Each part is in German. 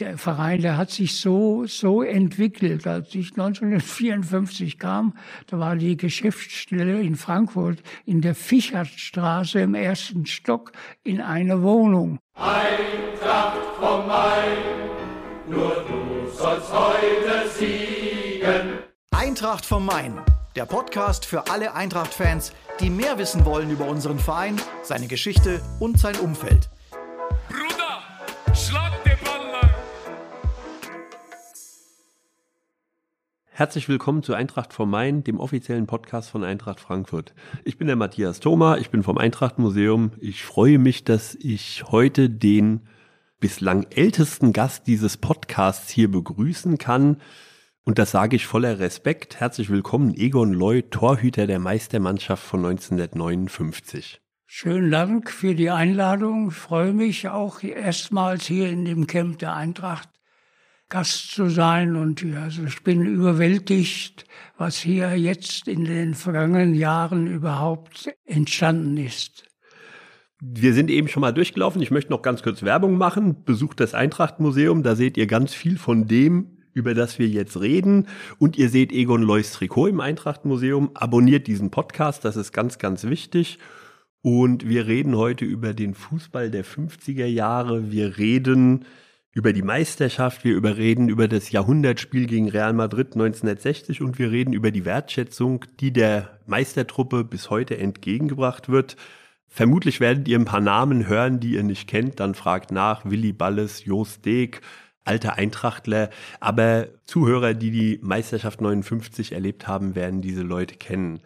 der Verein, der hat sich so, so entwickelt. Als ich 1954 kam, da war die Geschäftsstelle in Frankfurt in der Fichertstraße im ersten Stock in einer Wohnung. Eintracht vom Main, nur du sollst heute siegen. Eintracht vom Main, der Podcast für alle Eintracht-Fans, die mehr wissen wollen über unseren Verein, seine Geschichte und sein Umfeld. Herzlich willkommen zu Eintracht vom Main, dem offiziellen Podcast von Eintracht Frankfurt. Ich bin der Matthias Thoma, ich bin vom Eintracht Museum. Ich freue mich, dass ich heute den bislang ältesten Gast dieses Podcasts hier begrüßen kann. Und das sage ich voller Respekt. Herzlich willkommen, Egon Loy, Torhüter der Meistermannschaft von 1959. Schönen Dank für die Einladung. Ich freue mich auch erstmals hier in dem Camp der Eintracht Gast zu sein. Und ja, also ich bin überwältigt, was hier jetzt in den vergangenen Jahren überhaupt entstanden ist. Wir sind eben schon mal durchgelaufen. Ich möchte noch ganz kurz Werbung machen. Besucht das Eintracht-Museum. Da seht ihr ganz viel von dem, über das wir jetzt reden. Und ihr seht Egon Lois Trikot im Eintracht-Museum. Abonniert diesen Podcast. Das ist ganz, ganz wichtig. Und wir reden heute über den Fußball der 50er Jahre. Wir reden über die Meisterschaft, wir überreden über das Jahrhundertspiel gegen Real Madrid 1960 und wir reden über die Wertschätzung, die der Meistertruppe bis heute entgegengebracht wird. Vermutlich werdet ihr ein paar Namen hören, die ihr nicht kennt, dann fragt nach Willi Balles, Jost Deek, alter Eintrachtler, aber Zuhörer, die die Meisterschaft 59 erlebt haben, werden diese Leute kennen.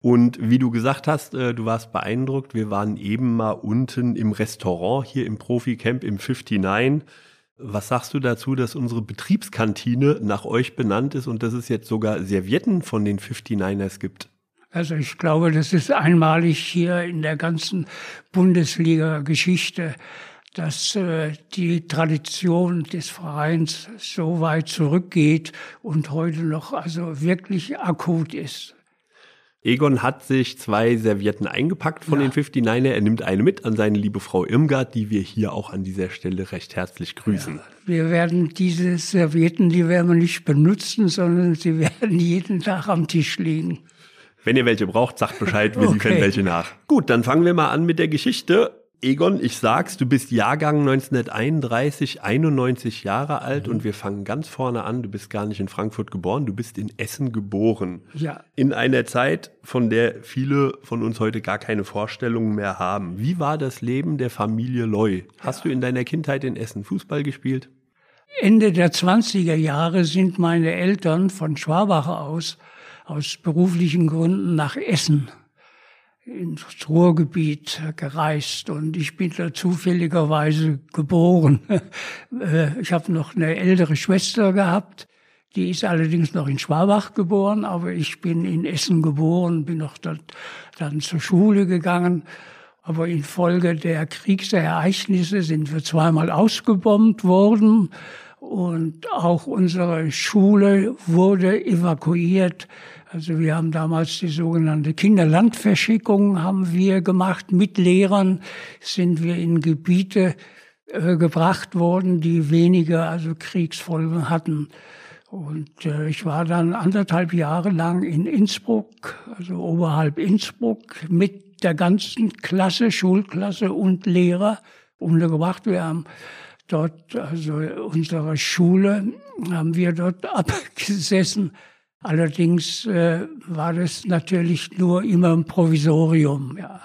Und wie du gesagt hast, äh, du warst beeindruckt. Wir waren eben mal unten im Restaurant hier im Profi-Camp im 59. Was sagst du dazu, dass unsere Betriebskantine nach euch benannt ist und dass es jetzt sogar Servietten von den 59ers gibt? Also ich glaube, das ist einmalig hier in der ganzen Bundesliga-Geschichte, dass äh, die Tradition des Vereins so weit zurückgeht und heute noch also wirklich akut ist. Egon hat sich zwei Servietten eingepackt von ja. den 59er. Er nimmt eine mit an seine liebe Frau Irmgard, die wir hier auch an dieser Stelle recht herzlich grüßen. Ja. Wir werden diese Servietten, die werden wir nicht benutzen, sondern sie werden jeden Tag am Tisch liegen. Wenn ihr welche braucht, sagt Bescheid, wir okay. liefern welche nach. Gut, dann fangen wir mal an mit der Geschichte. Egon, ich sag's, du bist Jahrgang 1931, 91 Jahre alt mhm. und wir fangen ganz vorne an. Du bist gar nicht in Frankfurt geboren, du bist in Essen geboren. Ja. In einer Zeit, von der viele von uns heute gar keine Vorstellungen mehr haben. Wie war das Leben der Familie Loy? Hast ja. du in deiner Kindheit in Essen Fußball gespielt? Ende der 20er Jahre sind meine Eltern von Schwabach aus, aus beruflichen Gründen nach Essen ins Ruhrgebiet gereist und ich bin da zufälligerweise geboren. Äh, ich habe noch eine ältere Schwester gehabt, die ist allerdings noch in Schwabach geboren, aber ich bin in Essen geboren, bin noch dort dann zur Schule gegangen. Aber infolge der Kriegsereignisse sind wir zweimal ausgebombt worden und auch unsere Schule wurde evakuiert also wir haben damals die sogenannte Kinderlandverschickung haben wir gemacht. Mit Lehrern sind wir in Gebiete äh, gebracht worden, die weniger also Kriegsfolgen hatten. Und äh, ich war dann anderthalb Jahre lang in Innsbruck, also oberhalb Innsbruck, mit der ganzen Klasse, Schulklasse und Lehrer untergebracht. Wir haben dort, also unsere Schule, haben wir dort abgesessen Allerdings äh, war das natürlich nur immer ein Provisorium. Ja.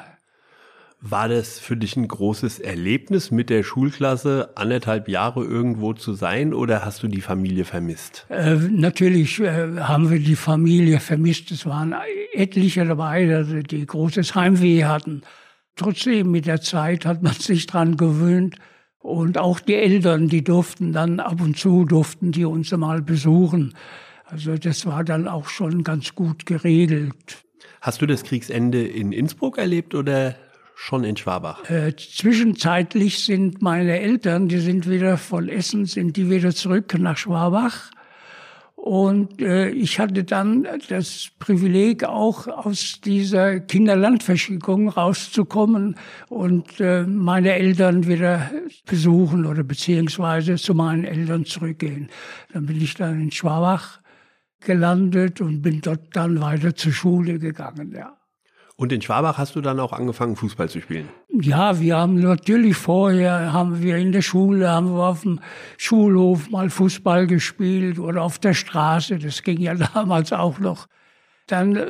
War das für dich ein großes Erlebnis, mit der Schulklasse anderthalb Jahre irgendwo zu sein oder hast du die Familie vermisst? Äh, natürlich äh, haben wir die Familie vermisst. Es waren etliche dabei, die großes Heimweh hatten. Trotzdem, mit der Zeit hat man sich dran gewöhnt. Und auch die Eltern, die durften dann ab und zu, durften die uns mal besuchen. Also das war dann auch schon ganz gut geregelt. Hast du das Kriegsende in Innsbruck erlebt oder schon in Schwabach? Äh, zwischenzeitlich sind meine Eltern, die sind wieder von Essen, sind die wieder zurück nach Schwabach. Und äh, ich hatte dann das Privileg, auch aus dieser Kinderlandverschickung rauszukommen und äh, meine Eltern wieder besuchen oder beziehungsweise zu meinen Eltern zurückgehen. Dann bin ich dann in Schwabach gelandet und bin dort dann weiter zur Schule gegangen, ja. Und in Schwabach hast du dann auch angefangen, Fußball zu spielen? Ja, wir haben natürlich vorher, haben wir in der Schule, haben wir auf dem Schulhof mal Fußball gespielt oder auf der Straße. Das ging ja damals auch noch. Dann äh,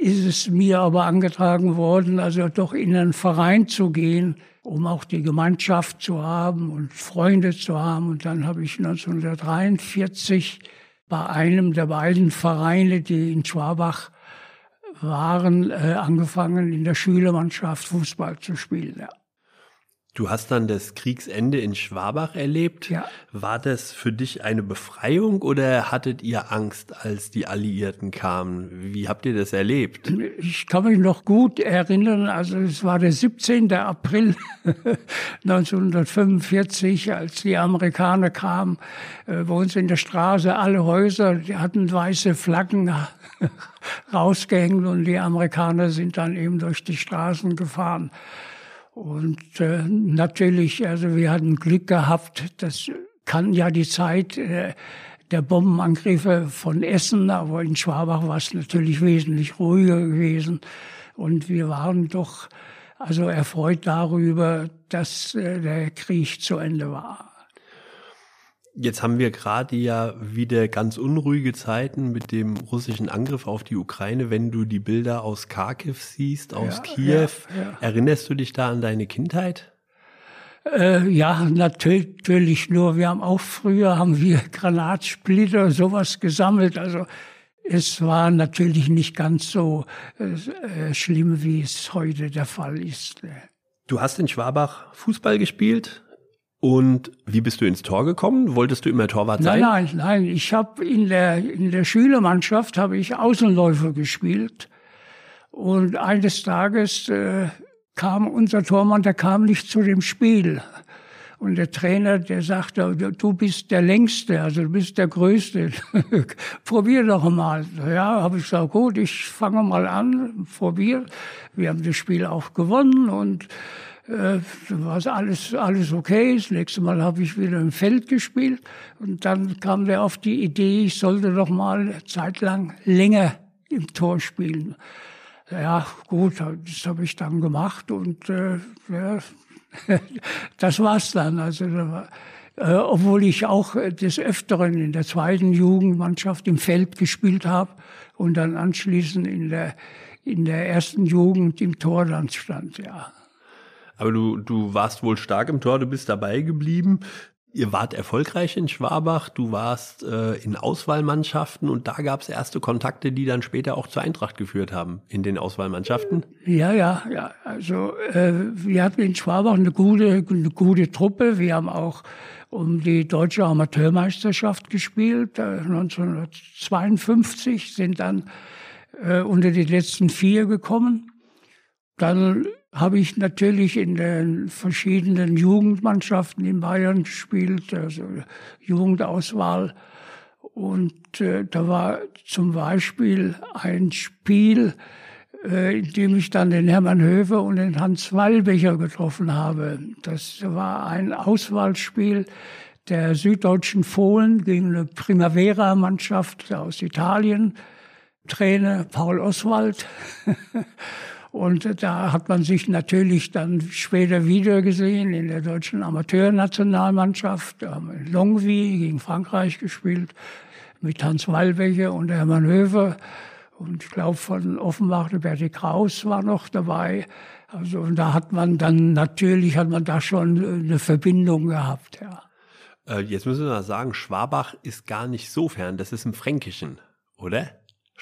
ist es mir aber angetragen worden, also doch in einen Verein zu gehen, um auch die Gemeinschaft zu haben und Freunde zu haben. Und dann habe ich 1943 bei einem der beiden Vereine, die in Schwabach waren, äh, angefangen in der Schülermannschaft Fußball zu spielen. Ja. Du hast dann das Kriegsende in Schwabach erlebt. Ja. War das für dich eine Befreiung oder hattet ihr Angst, als die Alliierten kamen? Wie habt ihr das erlebt? Ich kann mich noch gut erinnern, also es war der 17. April 1945, als die Amerikaner kamen, äh, bei uns in der Straße, alle Häuser, die hatten weiße Flaggen rausgehängt und die Amerikaner sind dann eben durch die Straßen gefahren. Und äh, natürlich, also wir hatten Glück gehabt, das kann ja die Zeit äh, der Bombenangriffe von Essen, aber in Schwabach war es natürlich wesentlich ruhiger gewesen. Und wir waren doch also erfreut darüber, dass äh, der Krieg zu Ende war. Jetzt haben wir gerade ja wieder ganz unruhige Zeiten mit dem russischen Angriff auf die Ukraine. Wenn du die Bilder aus Kharkiv siehst, aus Ja, Kiew, ja, ja. erinnerst du dich da an deine Kindheit? Äh, ja, natürlich nur. Wir haben auch früher haben wir Granatsplitter sowas gesammelt. Also es war natürlich nicht ganz so äh, schlimm, wie es heute der Fall ist. Du hast in Schwabach Fußball gespielt und wie bist du ins Tor gekommen? Wolltest du immer Torwart sein? Nein, nein, nein. Ich habe in der in der Schülermannschaft habe ich Außenläufer gespielt und eines Tages äh, kam unser Tormann, der kam nicht zu dem Spiel. Und der Trainer, der sagte, du bist der Längste, also du bist der Größte. Probier doch mal. Ja, habe ich gesagt, gut, ich fange mal an, probier. Wir haben das Spiel auch gewonnen und äh, war alles, alles okay. Das nächste Mal habe ich wieder im Feld gespielt. Und dann kam der auf die Idee, ich sollte doch mal eine Zeit lang länger im Tor spielen. Ja, gut, das habe ich dann gemacht und äh, ja, das war's dann. Also, da war, äh, obwohl ich auch des Öfteren in der zweiten Jugendmannschaft im Feld gespielt habe und dann anschließend in der, in der ersten Jugend im Tor dann stand, ja. Aber du, du warst wohl stark im Tor, du bist dabei geblieben. Ihr wart erfolgreich in Schwabach, du warst äh, in Auswahlmannschaften und da gab es erste Kontakte, die dann später auch zur Eintracht geführt haben in den Auswahlmannschaften. Ja, ja, ja. Also äh, wir hatten in Schwabach eine gute, eine gute Truppe. Wir haben auch um die deutsche Amateurmeisterschaft gespielt. Äh, 1952 sind dann äh, unter die letzten vier gekommen. Dann habe ich natürlich in den verschiedenen Jugendmannschaften in Bayern gespielt, also Jugendauswahl. Und äh, da war zum Beispiel ein Spiel, äh, in dem ich dann den Hermann Höfer und den Hans Wallbecher getroffen habe. Das war ein Auswahlspiel der süddeutschen Fohlen gegen eine Primavera-Mannschaft aus Italien. Trainer Paul Oswald. Und da hat man sich natürlich dann später wieder gesehen in der deutschen Amateurnationalmannschaft. Da haben wir Longwy gegen Frankreich gespielt mit Hans Wallbecher und Hermann Höfer. Und ich glaube, von Offenbach der Berti Kraus war noch dabei. Also, und da hat man dann, natürlich hat man da schon eine Verbindung gehabt, ja. Äh, jetzt müssen wir mal sagen, Schwabach ist gar nicht so fern, das ist im Fränkischen, oder?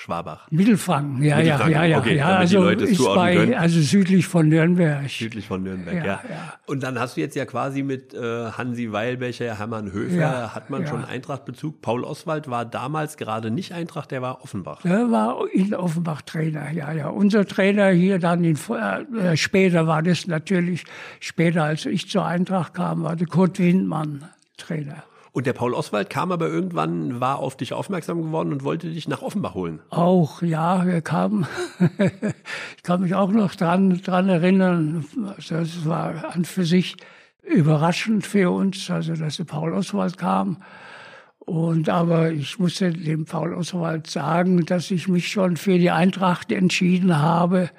Schwabach. Mittelfranken, ja, Mittelfranken, ja, ja, ja. okay, ja also ist bei, können. also südlich von Nürnberg. Südlich von Nürnberg, ja. Ja, ja. Und dann hast du jetzt ja quasi mit äh, Hansi Weilbecher, Hermann Höfer, Ja, hat man schon Eintracht-Bezug. Paul Oswald war damals gerade nicht Eintracht, der war Offenbach. Der war in Offenbach Trainer, ja, ja. Unser Trainer hier dann in, äh, später war das natürlich, später als ich zur Eintracht kam, war der Kurt Windmann Trainer. Und der Paul Oswald kam aber irgendwann, war auf dich aufmerksam geworden und wollte dich nach Offenbach holen. Auch, ja, er kam. ich kann mich auch noch dran, dran erinnern. Also es war an für sich überraschend für uns, also dass der Paul Oswald kam. Und aber ich musste dem Paul Oswald sagen, dass ich mich schon für die Eintracht entschieden habe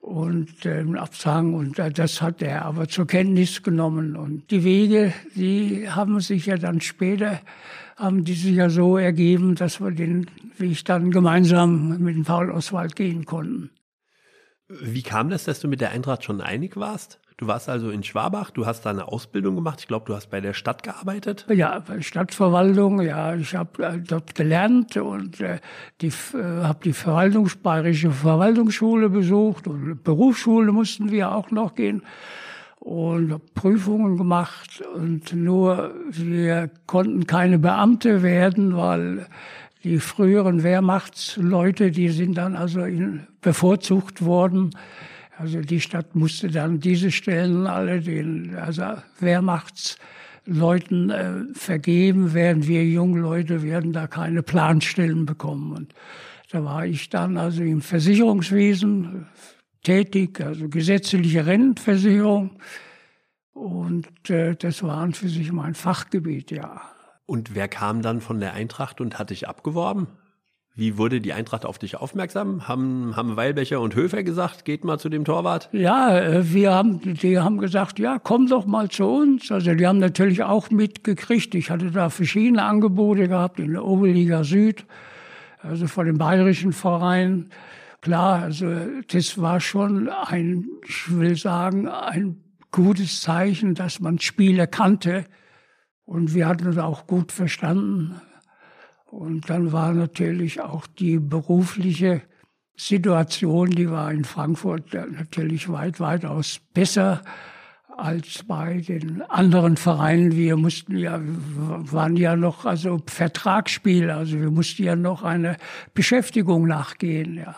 und äh, Abzang und äh, das hat er aber zur Kenntnis genommen und die Wege, die haben sich ja dann später haben die sich ja so ergeben, dass wir den Weg dann gemeinsam mit dem Paul Oswald gehen konnten. Wie kam das, dass du mit der Eintracht schon einig warst? Du warst also in Schwabach, du hast da eine Ausbildung gemacht. Ich glaube, du hast bei der Stadt gearbeitet. Ja, bei Stadtverwaltung. Ja, ich habe äh, dort gelernt und äh, die äh, habe die Verwaltungs bayerische Verwaltungsschule besucht und Berufsschule mussten wir auch noch gehen und Prüfungen gemacht und nur wir konnten keine Beamte werden, weil die früheren Wehrmachtsleute, die sind dann also bevorzugt worden also die Stadt musste dann diese Stellen alle den also Wehrmachtsleuten äh, vergeben, während wir jungen Leute werden da keine Planstellen bekommen. Und da war ich dann also im Versicherungswesen tätig, also gesetzliche Rentenversicherung. Und äh, das war für sich mein Fachgebiet, ja. Und wer kam dann von der Eintracht und hat dich abgeworben? Wie wurde die Eintracht auf dich aufmerksam? Haben, haben Weilbecher und Höfer gesagt, geht mal zu dem Torwart? Ja, äh, wir haben, die haben gesagt, ja, komm doch mal zu uns. Also die haben natürlich auch mitgekriegt. Ich hatte da verschiedene Angebote gehabt in der Oberliga Süd, also von den bayerischen Vereinen. Klar, also das war schon ein, ich will sagen, ein gutes Zeichen, dass man Spieler kannte. Und wir hatten uns auch gut verstanden. Und dann war natürlich auch die berufliche Situation, die war in Frankfurt natürlich weit, weitaus besser als bei den anderen Vereinen. Wir mussten ja, waren ja noch, also Vertragsspiel, also wir mussten ja noch eine Beschäftigung nachgehen, ja.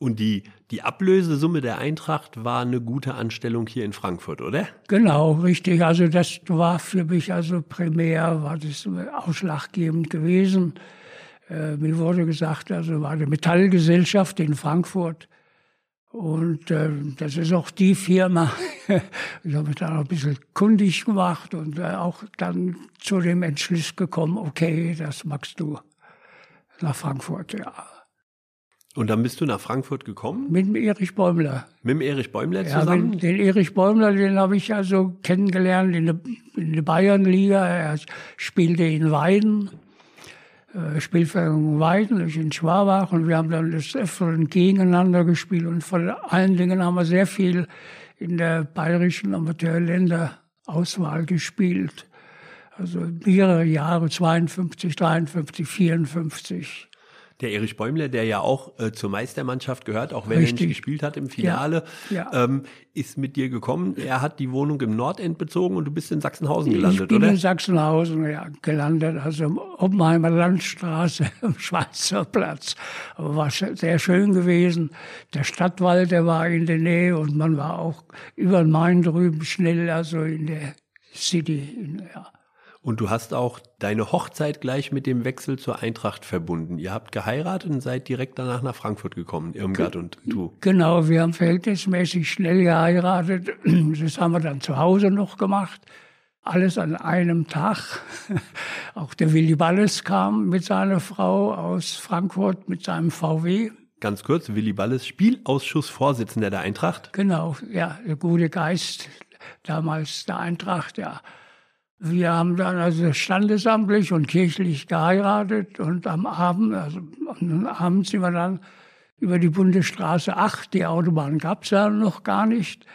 Und die, die Ablösesumme der Eintracht war eine gute Anstellung hier in Frankfurt, oder? Genau, richtig. Also das war für mich also primär, war das ausschlaggebend gewesen. Äh, mir wurde gesagt, also war die Metallgesellschaft in Frankfurt. Und äh, das ist auch die Firma. ich habe mich da noch ein bisschen kundig gemacht und äh, auch dann zu dem Entschluss gekommen, okay, das magst du nach Frankfurt, ja. Und dann bist du nach Frankfurt gekommen? Mit dem Erich Bäumler. Mit dem Erich Bäumler zusammen? Ja, den Erich Bäumler, den habe ich also kennengelernt in der, in der Bayernliga. Er spielte in Weiden, äh, Spielvereinigung Weiden, ich in Schwabach. Und wir haben dann das Öfteren gegeneinander gespielt. Und vor allen Dingen haben wir sehr viel in der bayerischen Amateurländerauswahl gespielt. Also mehrere Jahre, 52, 53, 54 der Erich Bäumler, der ja auch äh, zur Meistermannschaft gehört, auch wenn Richtig. er nicht gespielt hat im Finale, ja, ja. Ähm, ist mit dir gekommen. Er hat die Wohnung im Nordend bezogen und du bist in Sachsenhausen gelandet, ich bin oder? in Sachsenhausen ja, gelandet, also im Oppenheimer Landstraße, am Schweizer Platz. Aber war sehr schön gewesen. Der Stadtwald, der war in der Nähe und man war auch über den Main drüben schnell, also in der City, ja. Und du hast auch deine Hochzeit gleich mit dem Wechsel zur Eintracht verbunden. Ihr habt geheiratet und seid direkt danach nach Frankfurt gekommen, Irmgard und du. Genau, wir haben verhältnismäßig schnell geheiratet. Das haben wir dann zu Hause noch gemacht. Alles an einem Tag. Auch der Willi Balles kam mit seiner Frau aus Frankfurt mit seinem VW. Ganz kurz, Willi Balles, Spielausschussvorsitzender der Eintracht. Genau, ja, der gute Geist damals der Eintracht, ja. Wir haben dann also standesamtlich und kirchlich geheiratet und am Abend, also am Abend sind wir dann über die Bundesstraße 8, die Autobahn gab es ja noch gar nicht,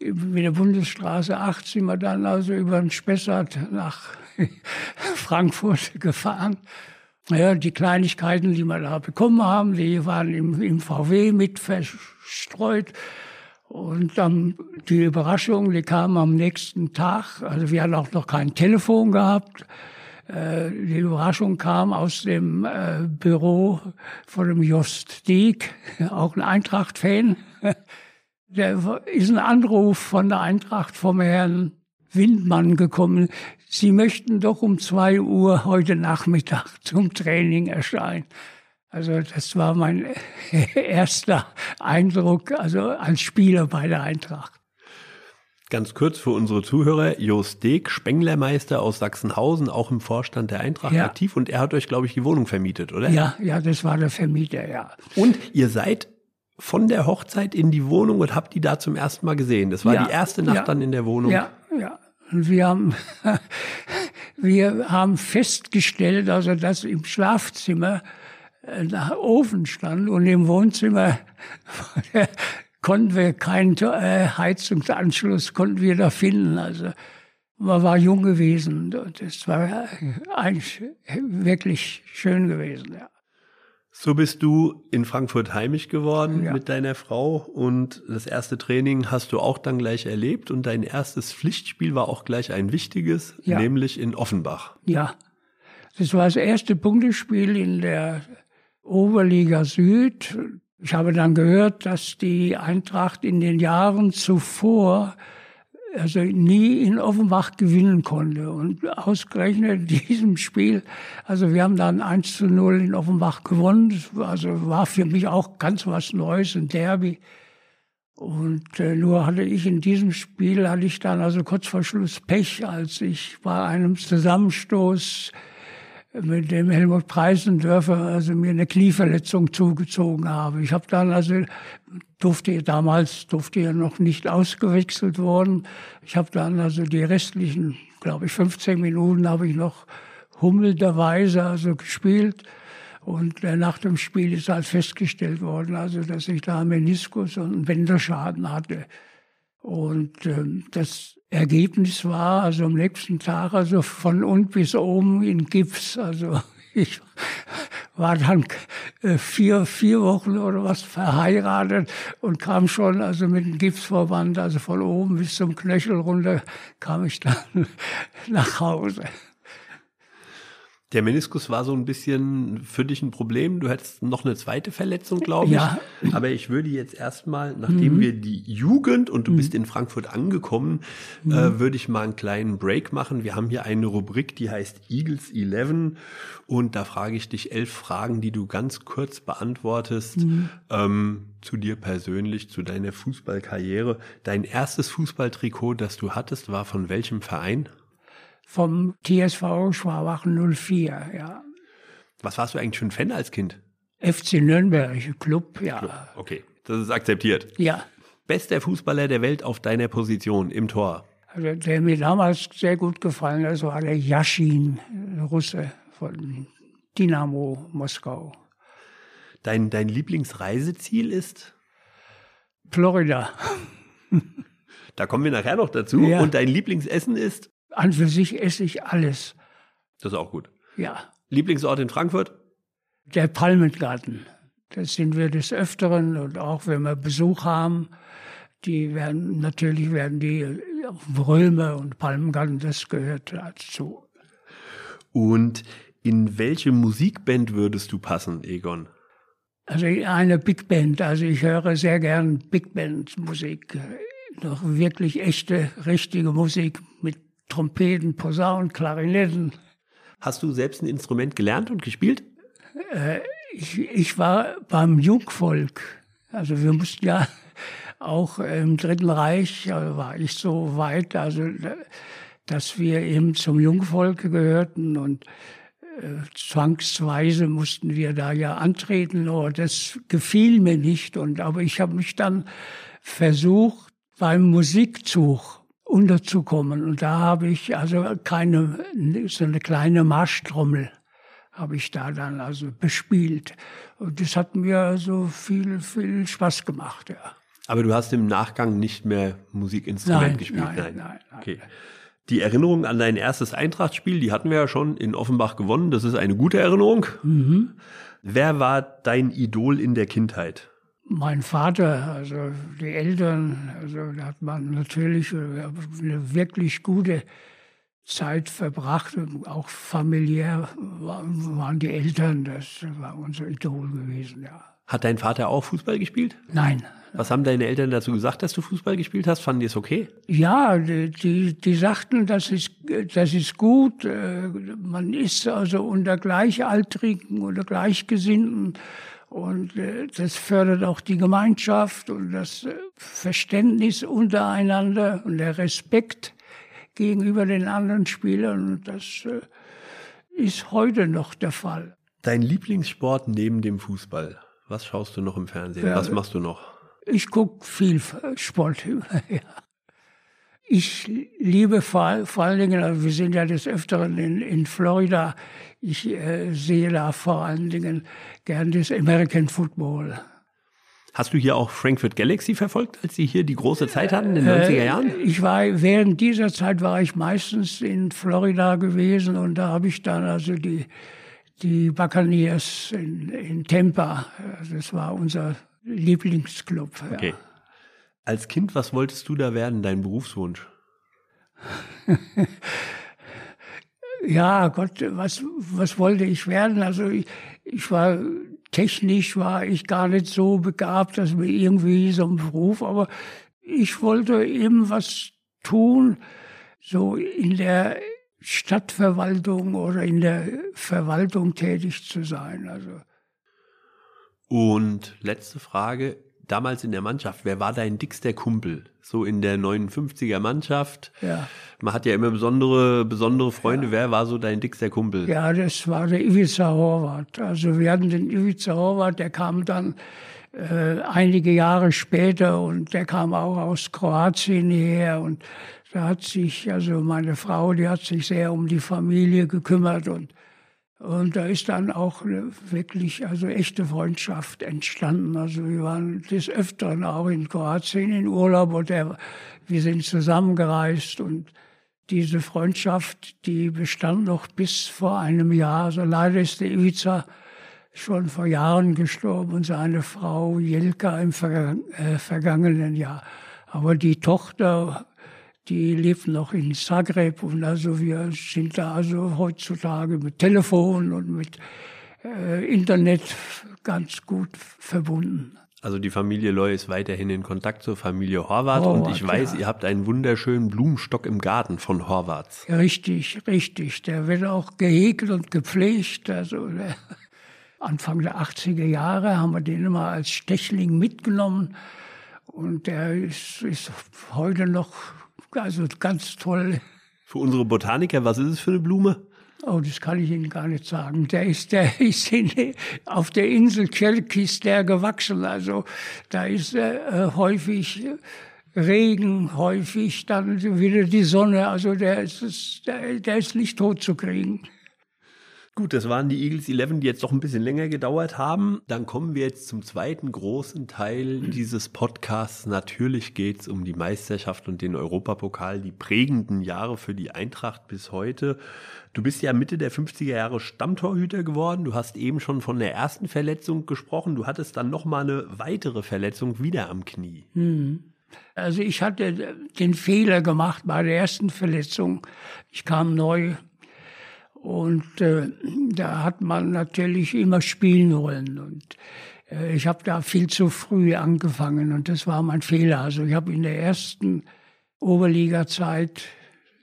mit der Bundesstraße 8 sind wir dann also über den Spessart nach Frankfurt gefahren. Naja, die Kleinigkeiten, die wir da bekommen haben, die waren im, im VW mit verstreut. Und dann die Überraschung, die kam am nächsten Tag. Also wir hatten auch noch kein Telefon gehabt. Äh, die Überraschung kam aus dem äh, Büro von dem Jost Dieck, auch ein Eintracht-Fan. Der ist ein Anruf von der Eintracht vom Herrn Windmann gekommen. Sie möchten doch um zwei Uhr heute Nachmittag zum Training erscheinen. Also das war mein erster Eindruck, also als Spieler bei der Eintracht. Ganz kurz für unsere Zuhörer, Jost Deek, Spenglermeister aus Sachsenhausen, auch im Vorstand der Eintracht Ja. aktiv und er hat euch, glaube ich, die Wohnung vermietet, oder? Ja, ja, das war der Vermieter, ja. Und ihr seid von der Hochzeit in die Wohnung und habt die da zum ersten Mal gesehen. Das war Ja. die erste Nacht Ja. dann in der Wohnung. Ja, ja. Und wir haben, wir haben festgestellt, also dass im Schlafzimmer ein Ofen stand und im Wohnzimmer konnten wir keinen äh, Heizungsanschluss konnten wir da finden. Also man war jung gewesen. und Das war eigentlich wirklich schön gewesen. Ja. So bist du in Frankfurt heimisch geworden Ja. mit deiner Frau und das erste Training hast du auch dann gleich erlebt und dein erstes Pflichtspiel war auch gleich ein wichtiges, Ja. nämlich in Offenbach. Ja, das war das erste Punktespiel in der Oberliga Süd. Ich habe dann gehört, dass die Eintracht in den Jahren zuvor also nie in Offenbach gewinnen konnte. Und ausgerechnet in diesem Spiel, also wir haben dann 1 zu 0 in Offenbach gewonnen. Also war für mich auch ganz was Neues, ein Derby. Und äh, nur hatte ich in diesem Spiel, hatte ich dann also kurz vor Schluss Pech, als ich bei einem Zusammenstoß mit dem Helmut Preisendörfer also mir eine Knieverletzung zugezogen habe. Ich habe dann also durfte damals durfte ja noch nicht ausgewechselt worden. Ich habe dann also die restlichen, glaube ich, 15 Minuten habe ich noch hummelnderweise also gespielt. Und nach dem Spiel ist halt festgestellt worden, also dass ich da Meniskus und einen Bänderschaden hatte. Und ähm, das Ergebnis war also am nächsten Tag also von unten bis oben in Gips. Also ich war dann äh, vier, vier Wochen oder was verheiratet und kam schon also mit dem Gipsverband, also von oben bis zum Knöchel runter, kam ich dann nach Hause. Der Meniskus war so ein bisschen für dich ein Problem. Du hattest noch eine zweite Verletzung, glaube ich. Ja. Aber ich würde jetzt erstmal, nachdem wir die Jugend und du bist in Frankfurt angekommen, äh, würde ich mal einen kleinen Break machen. Wir haben hier eine Rubrik, die heißt Eagles 11 und da frage ich dich elf Fragen, die du ganz kurz beantwortest ähm, zu dir persönlich, zu deiner Fußballkarriere. Dein erstes Fußballtrikot, das du hattest, war von welchem Verein? Vom TSV Schwabachen 04, ja. Was warst du eigentlich für ein Fan als Kind? FC Nürnberg, Club, ja. Okay, das ist akzeptiert. Ja. Bester Fußballer der Welt auf deiner Position im Tor. Also der mir damals sehr gut gefallen hat, war der Yashin, Russe von Dynamo Moskau. Dein, dein Lieblingsreiseziel ist? Florida. Da kommen wir nachher noch dazu. Ja. Und dein Lieblingsessen ist? An für sich esse ich alles. Das ist auch gut. Ja. Lieblingsort in Frankfurt? Der Palmengarten. Das sind wir des Öfteren und auch wenn wir Besuch haben, die werden, natürlich werden die Römer und Palmengarten, das gehört dazu. Und in welche Musikband würdest du passen, Egon? Also eine Big Band, also ich höre sehr gern Big Band Musik. Noch wirklich echte, richtige Musik mit Trompeten, Posaunen, Klarinetten. Hast du selbst ein Instrument gelernt und gespielt? Ich, ich war beim Jungvolk. Also wir mussten ja auch im Dritten Reich, äh, war ich so weit, also äh, dass wir eben zum Jungvolk gehörten und äh, zwangsweise mussten wir da ja antreten. Aber das gefiel mir nicht. Und aber ich habe mich dann versucht beim Musikzug unterzukommen. Und da habe ich also keine so eine kleine Marschtrommel habe ich da dann also bespielt. Und das hat mir so viel, viel Spaß gemacht, ja. Aber du hast im Nachgang nicht mehr Musikinstrument Nein, gespielt? nein, nein, nein. Okay. Die Erinnerung an dein erstes Eintrachtspiel, die hatten wir ja schon in Offenbach gewonnen. Das ist eine gute Erinnerung. Mhm. Wer war dein Idol in der Kindheit? Mein Vater, also die Eltern, also da hat man natürlich eine wirklich gute Zeit verbracht, auch familiär waren die Eltern, das war unser Idol gewesen, ja. Hat dein Vater auch Fußball gespielt? Nein. Was haben deine Eltern dazu gesagt, dass du Fußball gespielt hast? Fanden die es okay? Ja, die, die, die sagten, das ist, das ist gut. Äh, Man ist also unter Gleichaltrigen oder Gleichgesinnten und äh, das fördert auch die Gemeinschaft und das äh, Verständnis untereinander und der Respekt gegenüber den anderen Spielern. Und das äh, ist heute noch der Fall. Dein Lieblingssport neben dem Fußball? Was schaust du noch im Fernsehen? Ja, Was machst du noch? Ich gucke viel Sport. ja. Ich liebe vor, vor allen Dingen, also wir sind ja des Öfteren in, in Florida, ich äh, sehe da vor allen Dingen gern das American Football. Hast du hier auch Frankfurt Galaxy verfolgt, als sie hier die große Zeit hatten in den 90er Jahren? Äh, Ich war während dieser Zeit war ich meistens in Florida gewesen und da habe ich dann also die die Buccaneers in, in Tampa. Das war unser Lieblingsclub. Ja. Als Kind, was wolltest du da werden, dein Berufswunsch? Ja, Gott, was, was wollte ich werden? Also ich, ich war technisch war ich gar nicht so begabt, dass mir irgendwie so ein Beruf, aber ich wollte eben was tun, so in der Stadtverwaltung oder in der Verwaltung tätig zu sein. Also Und letzte Frage, damals in der Mannschaft, wer war dein dickster Kumpel? So in der 59er Mannschaft. ja. Man hat ja immer besondere, besondere Freunde. Wer war so dein dickster Kumpel? Ja, das war der Ivica Horvath. Also wir hatten den Ivica Horvath, der kam dann äh, einige Jahre später und der kam auch aus Kroatien her und da hat sich, also meine Frau, die hat sich sehr um die Familie gekümmert und und da ist dann auch wirklich also echte Freundschaft entstanden. Also wir waren des Öfteren auch in Kroatien in Urlaub und er, wir sind zusammengereist und diese Freundschaft, die bestand noch bis vor einem Jahr. Also leider ist der Ivica schon vor Jahren gestorben und seine Frau Jelka im äh, vergangenen Jahr. Aber die Tochter, die lebt noch in Zagreb und also wir sind da also heutzutage mit Telefon und mit äh, Internet ganz gut verbunden. Also die Familie Loy ist weiterhin in Kontakt zur Familie Horvath und Horvath, ich weiß, ja. ihr habt einen wunderschönen Blumenstock im Garten von Horvaths. Richtig, richtig. Der wird auch gehegt und gepflegt. Also der, Anfang der 80er Jahre haben wir den immer als Stechling mitgenommen. Und der ist, ist heute noch also ganz toll. Für unsere Botaniker, was ist es für eine Blume? Oh, das kann ich Ihnen gar nicht sagen. Der ist, der ist in, auf der Insel Kirkis der gewachsen. Also da ist äh, häufig Regen, häufig dann wieder die Sonne. Also der ist, der, der ist nicht tot zu kriegen. Gut, das waren die Eagles 11, die jetzt doch ein bisschen länger gedauert haben. Dann kommen wir jetzt zum zweiten großen Teil dieses Podcasts. Natürlich geht es um die Meisterschaft und den Europapokal, die prägenden Jahre für die Eintracht bis heute. Du bist ja Mitte der 50er Jahre Stammtorhüter geworden. Du hast eben schon von der ersten Verletzung gesprochen. Du hattest dann noch mal eine weitere Verletzung wieder am Knie. Also ich hatte den Fehler gemacht bei der ersten Verletzung. Ich kam neu und äh, da hat man natürlich immer spielen wollen. Und äh, ich habe da viel zu früh angefangen und das war mein Fehler. Also ich habe in der ersten Oberliga-Zeit,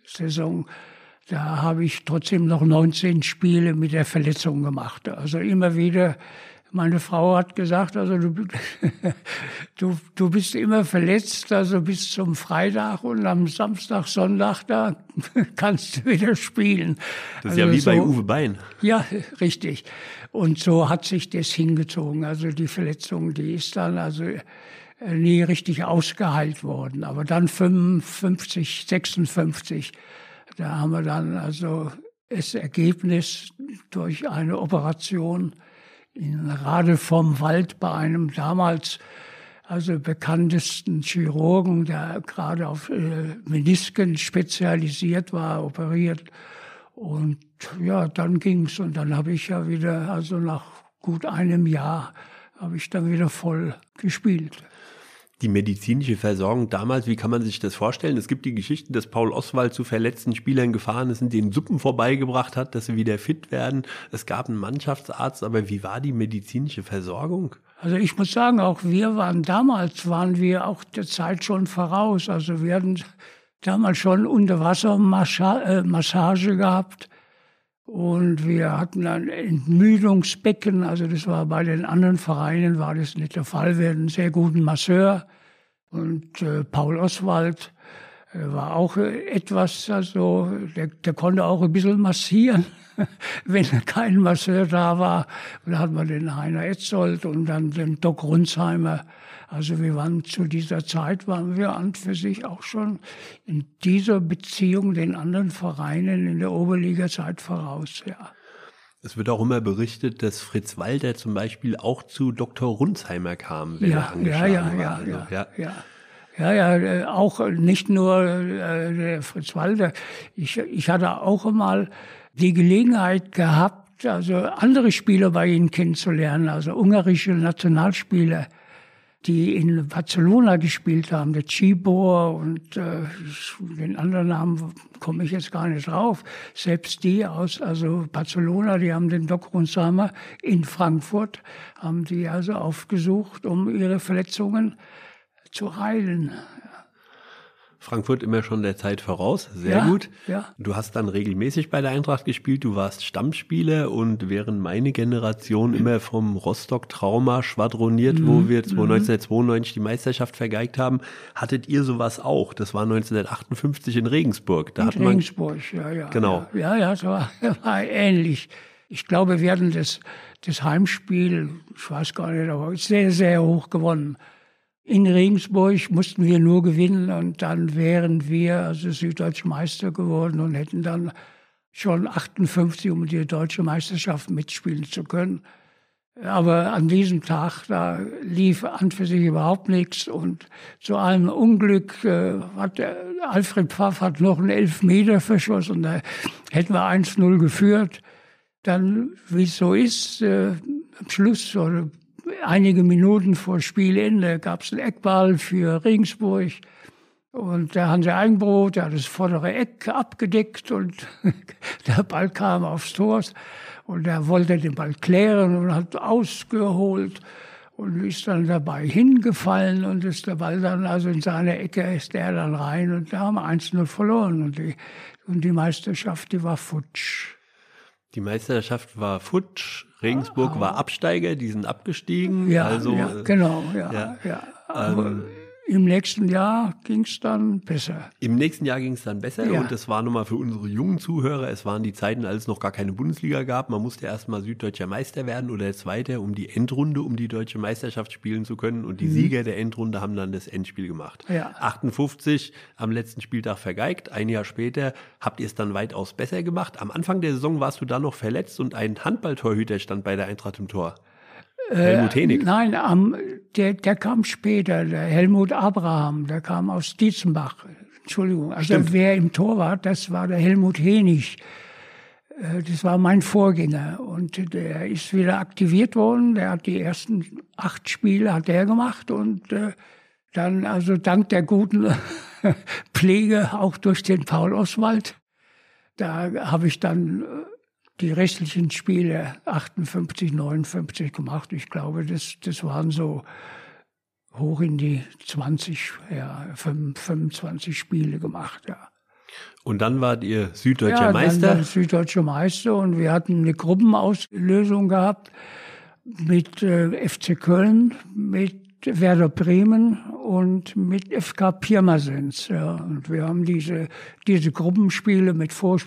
Saison, da habe ich trotzdem noch 19 Spiele mit der Verletzung gemacht. Also immer wieder, meine Frau hat gesagt, also du, du, du bist immer verletzt, also bis zum Freitag und am Samstag, Sonntag, da kannst du wieder spielen. Das ist ja Also wie bei so- Uwe Bein. ja, richtig. Und so hat sich das hingezogen. Also die Verletzung, die ist dann also äh, nie richtig ausgeheilt worden. Aber dann 55, 56, da haben wir dann also das Ergebnis durch eine Operation in Rade vom Wald bei einem damals also bekanntesten Chirurgen, der gerade auf äh, Menisken spezialisiert war, operiert. Und ja, dann ging's und dann habe ich ja wieder, also nach gut einem Jahr, habe ich dann wieder voll gespielt. Die medizinische Versorgung damals, wie kann man sich das vorstellen? Es gibt die Geschichten, dass Paul Oswald zu verletzten Spielern gefahren ist und den Suppen vorbeigebracht hat, dass sie wieder fit werden. Es gab einen Mannschaftsarzt, aber wie war die medizinische Versorgung? Also ich muss sagen, auch wir waren damals, waren wir auch der Zeit schon voraus. Also wir hatten damals schon Unterwassermassage gehabt und wir hatten ein Entmüdungsbecken. Also das war bei den anderen Vereinen war das nicht der Fall. Wir hatten einen sehr guten Masseur und äh, Paul Oswald äh, war auch äh, etwas, also der, der konnte auch ein bisschen massieren, wenn kein Masseur da war. Und da hat man den Heiner Etzold und dann den Doc Runsheimer. Also wir waren zu dieser Zeit, waren wir an für sich auch schon in dieser Beziehung den anderen Vereinen in der Oberliga-Zeit voraus, ja. Es wird auch immer berichtet, dass Fritz Walter zum Beispiel auch zu Dr. Runsheimer kam, wenn ja, er ja, ja, war. ja, Also, ja, ja, ja. Ja, ja, äh, auch nicht nur äh, der Fritz Walter. Ich, ich hatte auch einmal die Gelegenheit gehabt, also andere Spieler bei ihnen kennenzulernen, also ungarische Nationalspieler, die in Barcelona gespielt haben, der Cibor und äh, den anderen Namen komme ich jetzt gar nicht drauf. Selbst die aus also Barcelona, die haben den Doc Ronsamer in Frankfurt, haben die also aufgesucht, um ihre Verletzungen zu heilen. Frankfurt immer schon der Zeit voraus, sehr Ja, gut. ja. Du hast dann regelmäßig bei der Eintracht gespielt, du warst Stammspieler und während meine Generation immer vom Rostock-Trauma schwadroniert, Mhm, wo wir 1992 die Meisterschaft vergeigt haben, hattet ihr sowas auch. Das war 1958 in Regensburg. Da In hat man Regensburg, ja, ja. Genau. Ja, ja, es war, war ähnlich. Ich glaube, wir hatten das, das Heimspiel, ich weiß gar nicht, aber sehr, sehr hoch gewonnen. In Regensburg mussten wir nur gewinnen und dann wären wir also süddeutsche Meister geworden und hätten dann schon 58, um die deutsche Meisterschaft mitspielen zu können. Aber an diesem Tag, da lief an für sich überhaupt nichts. Und zu einem Unglück äh, hat Alfred Pfaff hat noch einen Elfmeter verschossen. Da hätten wir 1-0 geführt. Dann, wie es so ist, äh, am Schluss oder einige Minuten vor Spielende gab es einen Eckball für Regensburg. Und der Hansi Eigenbrot, der hat das vordere Eck abgedeckt und der Ball kam aufs Tor. Und er wollte den Ball klären und hat ausgeholt und ist dann dabei hingefallen und ist der Ball dann, also in seine Ecke ist der dann rein und da haben wir 1-0 verloren. Und die, und die Meisterschaft, die war futsch. Die Meisterschaft war futsch, Regensburg war Absteiger, die sind abgestiegen. Ja, also, ja genau, ja. ja. ja. Ähm, im nächsten Jahr ging es dann besser. Im nächsten Jahr ging es dann besser Ja. und das war nochmal für unsere jungen Zuhörer. Es waren die Zeiten, als es noch gar keine Bundesliga gab. Man musste erstmal süddeutscher Meister werden oder Zweiter, um die Endrunde, um die deutsche Meisterschaft spielen zu können. Und die Sieger der Endrunde haben dann das Endspiel gemacht. Mhm. Ja. 58 am letzten Spieltag vergeigt. Ein Jahr später habt ihr es dann weitaus besser gemacht. Am Anfang der Saison warst du dann noch verletzt und ein Handballtorhüter stand bei der Eintracht im Tor. Helmut Henig. Nein, am, der, der kam später, der Helmut Abraham, der kam aus Dietzenbach. Entschuldigung, also Stimmt. wer im Tor war, das war der Helmut Henig. Äh, Das war mein Vorgänger und der ist wieder aktiviert worden. Der hat die ersten acht Spiele hat der gemacht und äh, dann also dank der guten Pflege auch durch den Paul Oswald, da habe ich dann äh, die restlichen Spiele 58, 59 gemacht. Ich glaube, das, das waren so hoch in die 20, ja, 25 Spiele gemacht, ja. Und dann wart ihr süddeutscher ja, Meister. Dann, süddeutscher Meister und wir hatten eine Gruppenauslösung gehabt mit äh, FC Köln, mit Werder Bremen und mit FK Pirmasens. Ja. Und wir haben diese, diese Gruppenspiele mit Vor-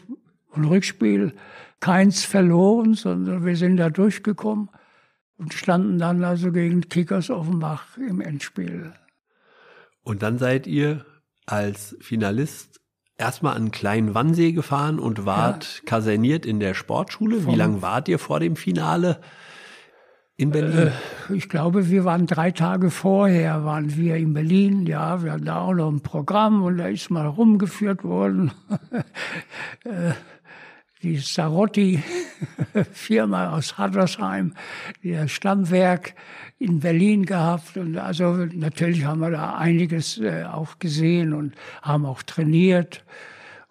und Rückspiel keins verloren, sondern wir sind da durchgekommen und standen dann also gegen Kickers Offenbach im Endspiel. Und dann seid ihr als Finalist erstmal an kleinen Wannsee gefahren und wart kaserniert in der Sportschule. Wie lange wart ihr vor dem Finale in Berlin? Ich glaube, wir waren drei Tage vorher, waren wir in Berlin. Ja, wir hatten da auch noch ein Programm und da ist mal rumgeführt worden. Äh, Die Sarotti-Firma aus Hattersheim, ihr Stammwerk in Berlin gehabt. Und also natürlich haben wir da einiges äh, auch gesehen und haben auch trainiert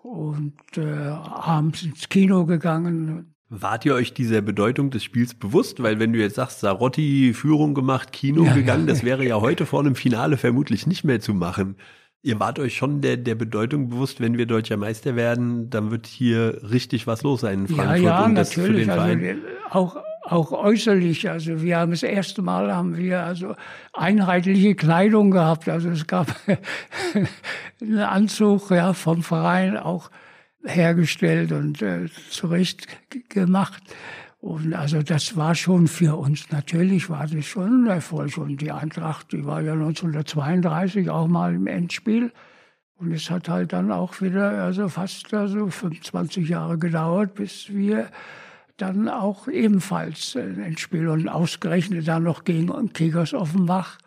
und äh, abends ins Kino gegangen. Wart ihr euch dieser Bedeutung des Spiels bewusst? Weil wenn du jetzt sagst, Sarotti Führung gemacht, Kino ja, gegangen, ja. das wäre ja heute vor einem Finale vermutlich nicht mehr zu machen. Ihr wart euch schon der, der Bedeutung bewusst, wenn wir deutscher Meister werden, dann wird hier richtig was los sein in Frankfurt. Ja, ja, natürlich. Also auch, auch äußerlich. Also wir haben das erste Mal haben wir also einheitliche Kleidung gehabt. Also es gab einen Anzug ja, vom Verein auch hergestellt und äh, zurecht gemacht. Und also das war schon für uns, natürlich war das schon ein Erfolg. Und die Eintracht, die war ja 1932 auch mal im Endspiel. Und es hat halt dann auch wieder also fast also 25 Jahre gedauert, bis wir dann auch ebenfalls ein Endspiel und ausgerechnet dann noch gegen Kickers Offenbach.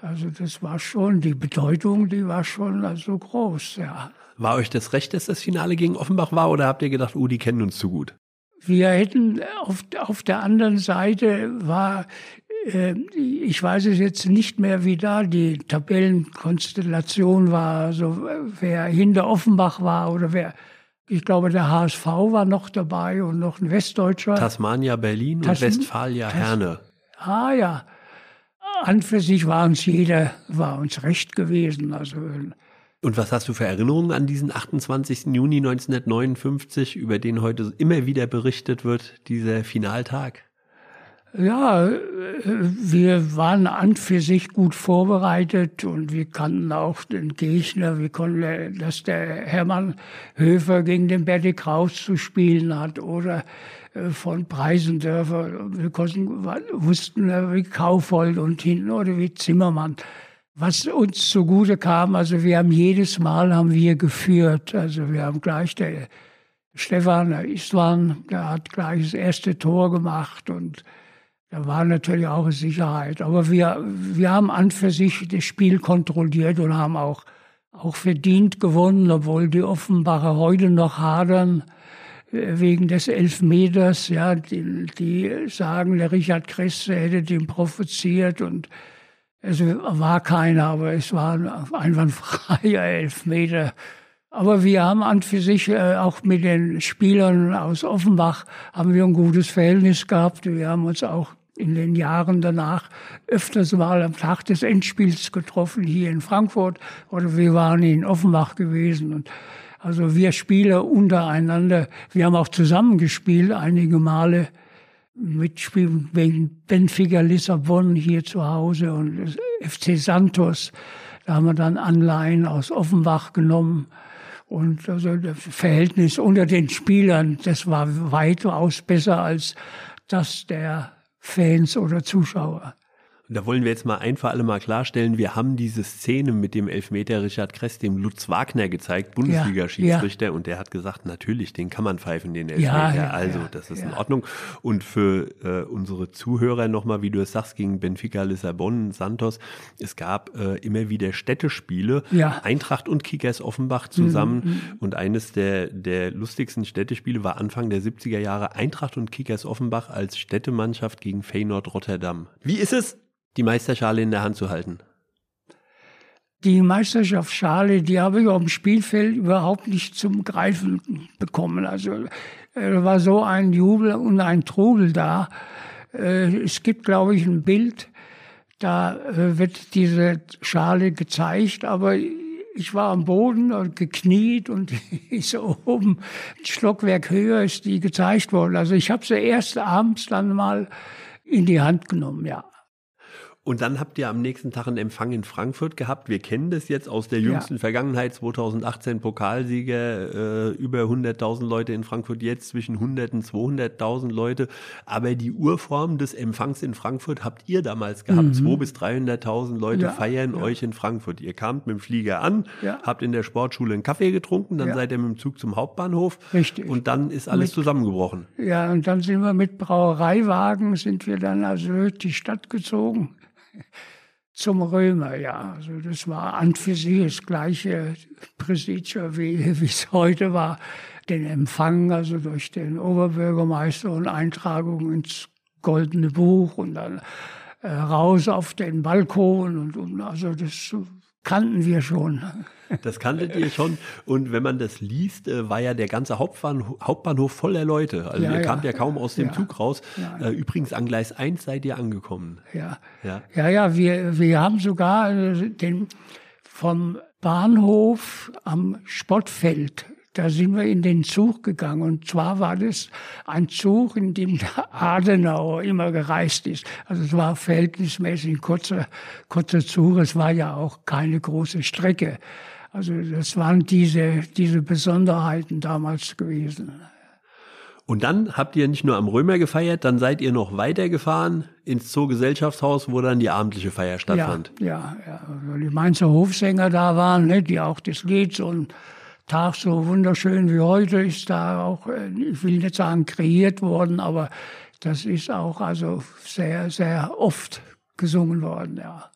Also das war schon, die Bedeutung, die war schon also groß, ja. War euch das recht, dass das Finale gegen Offenbach war oder habt ihr gedacht, oh, die kennen uns zu gut? Wir hätten auf, auf der anderen Seite war, äh, ich weiß es jetzt nicht mehr, wie da die Tabellenkonstellation war, also wer hinter Offenbach war oder wer, ich glaube, der HSV war noch dabei und noch ein Westdeutscher. Tasmania Berlin Tas und Westfalia Tas Herne. Ah ja. An für sich war uns jeder, war uns recht gewesen. Also und was hast du für Erinnerungen an diesen 28. Juni 1959, über den heute immer wieder berichtet wird, dieser Finaltag? Ja, wir waren an für sich gut vorbereitet und wir kannten auch den Gegner. Wir konnten, dass der Hermann Höfer gegen den Bertie Kraus zu spielen hat oder äh, von Preisendörfer. Wir konnten, wussten wie Kaufold und hinten oder wie Zimmermann was uns zugute kam, also wir haben jedes Mal haben wir geführt. Also wir haben gleich der Stefan, der Istvan, der hat gleich das erste Tor gemacht und da war natürlich auch Sicherheit. Aber wir, wir haben an für sich das Spiel kontrolliert und haben auch, auch verdient gewonnen, obwohl die Offenbacher heute noch hadern äh, wegen des Elfmeters. Ja, die, die sagen, der Richard Kresse hätte den provoziert und es war keiner, aber es war ein einwandfreier Elfmeter. Aber wir haben an für sich äh, auch mit den Spielern aus Offenbach haben wir ein gutes Verhältnis gehabt. Wir haben uns auch in den Jahren danach öfters mal am Tag des Endspiels getroffen hier in Frankfurt oder wir waren in Offenbach gewesen und also wir Spieler untereinander. Wir haben auch zusammen gespielt einige Male mitspielen wegen Benfica Lissabon hier zu Hause und FC Santos. Da haben wir dann Anleihen aus Offenbach genommen. Und also das Verhältnis unter den Spielern, das war weitaus besser als das der Fans oder Zuschauer. Da wollen wir jetzt mal ein für alle Mal klarstellen, wir haben diese Szene mit dem Elfmeter Richard Kress, dem Lutz Wagner gezeigt, Bundesliga-Schiedsrichter, ja, ja. und der hat gesagt, natürlich, den kann man pfeifen, den Elfmeter. Ja, also, das ist in Ordnung. Und für äh, unsere Zuhörer nochmal, wie du es sagst, gegen Benfica Lissabon, Santos, es gab äh, immer wieder Städtespiele, Eintracht und Kickers Offenbach zusammen. Mhm. Und eines der, der lustigsten Städtespiele war Anfang der 70er Jahre Eintracht und Kickers Offenbach als Städtemannschaft gegen Feyenoord Rotterdam. Wie ist es, die Meisterschale in der Hand zu halten? Die Meisterschaftsschale, die habe ich auf dem Spielfeld überhaupt nicht zum Greifen bekommen. Also äh, war so ein Jubel und ein Trubel da. Äh, es gibt, glaube ich, ein Bild, da äh, wird diese Schale gezeigt, aber ich war am Boden und gekniet und ist oben ein Stockwerk höher ist die gezeigt worden. Also ich habe sie erst abends dann mal in die Hand genommen, ja. Und dann habt ihr am nächsten Tag einen Empfang in Frankfurt gehabt. Wir kennen das jetzt aus der jüngsten ja. Vergangenheit, 2018 Pokalsieger, äh, über 100.000 Leute in Frankfurt, jetzt zwischen 100 und 200.000 Leute. Aber die Urform des Empfangs in Frankfurt habt ihr damals gehabt. Mhm. 200.000 bis 300.000 Leute ja, feiern ja. euch in Frankfurt. Ihr kamt mit dem Flieger an, habt in der Sportschule einen Kaffee getrunken, dann seid ihr mit dem Zug zum Hauptbahnhof. Richtig. Und dann ist alles mit, zusammengebrochen. Ja, und dann sind wir mit Brauereiwagen, sind wir dann also durch die Stadt gezogen zum Römer, ja. Also das war an für sich das gleiche Präsidium, wie, es heute war. Den Empfang, also durch den Oberbürgermeister und Eintragung ins Goldene Buch und dann äh, raus auf den Balkon und, und also das kannten wir schon. Das kanntet ihr schon. Und wenn man das liest, äh, war ja der ganze Hauptbahnhof, Hauptbahnhof voller Leute. Also Ja, ihr ja. kamt ja kaum aus dem Ja. Zug raus. Äh, Übrigens an Gleis 1 seid ihr angekommen. Ja, Ja. ja, ja wir, wir haben sogar äh, den, vom Bahnhof am Spottfeld, da sind wir in den Zug gegangen. Und zwar war das ein Zug, in dem Adenauer immer gereist ist. Also es war verhältnismäßig ein kurzer, kurzer Zug. Es war ja auch keine große Strecke. Also das waren diese, diese Besonderheiten damals gewesen. Und dann habt ihr nicht nur am Römer gefeiert, dann seid ihr noch weitergefahren ins Zoogesellschaftshaus, wo dann die abendliche Feier stattfand. Ja, ja, ja. Also die Mainzer Hofsänger da waren, ne, die auch das Lied so ein Tag so wunderschön wie heute ist da auch, äh, ich will nicht sagen kreiert worden, aber das ist auch also sehr, sehr oft gesungen worden, ja.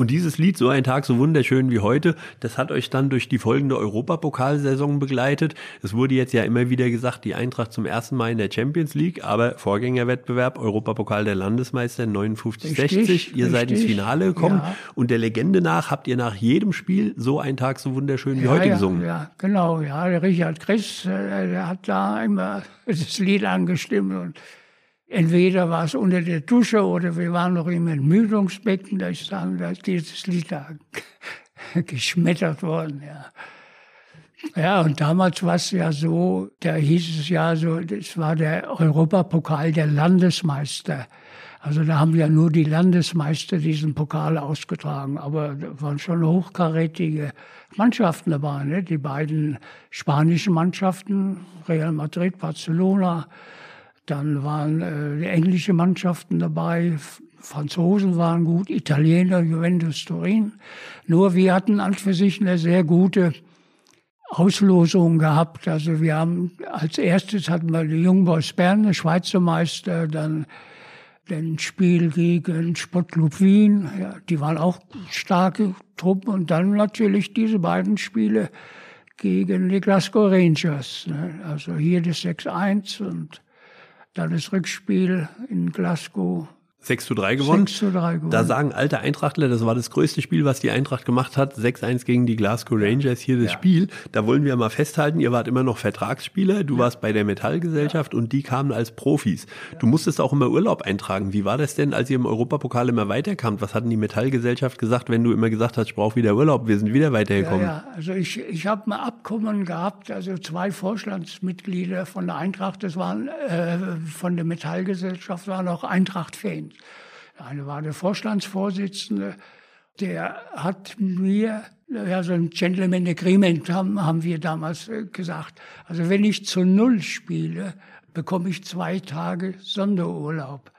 Und dieses Lied, so ein Tag so wunderschön wie heute, das hat euch dann durch die folgende Europapokalsaison begleitet. Es wurde jetzt ja immer wieder gesagt, die Eintracht zum ersten Mal in der Champions League, aber Vorgängerwettbewerb, Europapokal der Landesmeister 59-60. Richtig, Ihr seid ins. Finale gekommen Ja. und der Legende nach habt ihr nach jedem Spiel so ein Tag so wunderschön wie heute ja, gesungen. Ja, genau, ja. Der Richard Chris, äh, der hat da immer das Lied angestimmt und entweder war es unter der Dusche oder wir waren noch im Entmüdungsbecken, da ist dann da ist dieses Lied da geschmettert worden, ja. Ja, und damals war es ja so, da hieß es ja so, das war der Europapokal der Landesmeister. Also da haben ja nur die Landesmeister diesen Pokal ausgetragen, aber da waren schon hochkarätige Mannschaften dabei. Ne? Die beiden spanischen Mannschaften, Real Madrid, Barcelona, dann waren äh, englische Mannschaften dabei, Franzosen waren gut, Italiener, Juventus Turin. Nur wir hatten an für sich eine sehr gute Auslosung gehabt. Also wir haben als erstes hatten wir die Jungboys Bern, der Schweizer Meister, dann ein Spiel gegen Sportclub Wien. Ja, die waren auch starke Truppen und dann natürlich diese beiden Spiele gegen die Glasgow Rangers. Ne? Also hier das 6-1 und dann das Rückspiel in Glasgow 6 zu 3 gewonnen. 6 zu 3 gewonnen. Da sagen alte Eintrachtler, das war das größte Spiel, was die Eintracht gemacht hat. 6-1 gegen die Glasgow Rangers, hier das Ja. Spiel. Da wollen wir mal festhalten, ihr wart immer noch Vertragsspieler, du warst bei der Metallgesellschaft und die kamen als Profis. Du musstest auch immer Urlaub eintragen. Wie war das denn, als ihr im Europapokal immer weiterkamt? Was hatten die Metallgesellschaft gesagt, wenn du immer gesagt hast, ich brauche wieder Urlaub, wir sind wieder Ja, weitergekommen? ja, also ich, ich habe ein Abkommen gehabt, also zwei Vorstandsmitglieder von der Eintracht, das waren äh, von der Metallgesellschaft, waren auch Eintracht-Fans. Eine war der Vorstandsvorsitzende, der hat mir, ja, so ein Gentleman Agreement haben, haben wir damals äh, gesagt. Also wenn ich zu Null spiele, bekomme ich zwei Tage Sonderurlaub.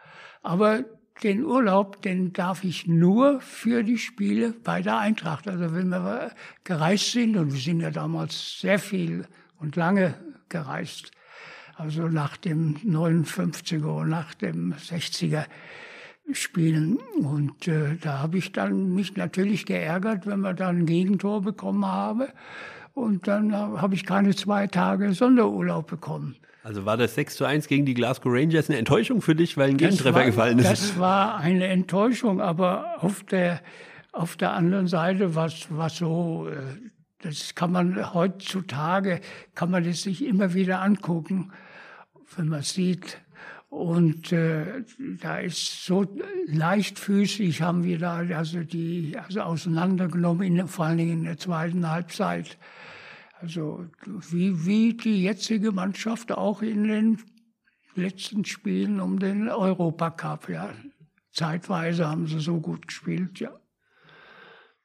Aber den Urlaub, den darf ich nur für die Spiele bei der Eintracht. Also wenn wir gereist sind, und wir sind ja damals sehr viel und lange gereist, also nach dem 59er und nach dem 60er Spielen. Und äh, da habe ich dann mich natürlich geärgert, wenn wir dann ein Gegentor bekommen habe. Und dann habe ich keine zwei Tage Sonderurlaub bekommen. Also war das 6 zu 1 gegen die Glasgow Rangers eine Enttäuschung für dich, weil ein Gegentreffer war, gefallen ist? Das war eine Enttäuschung, aber auf der, auf der anderen Seite was was so, äh, das kann man heutzutage, kann man das sich immer wieder angucken, wenn man sieht. Und äh, da ist so leichtfüßig haben wir da also die also auseinandergenommen, in, vor allen Dingen in der zweiten Halbzeit. Also wie, wie die jetzige Mannschaft auch in den letzten Spielen um den Europacup. Ja. Zeitweise haben sie so gut gespielt, ja.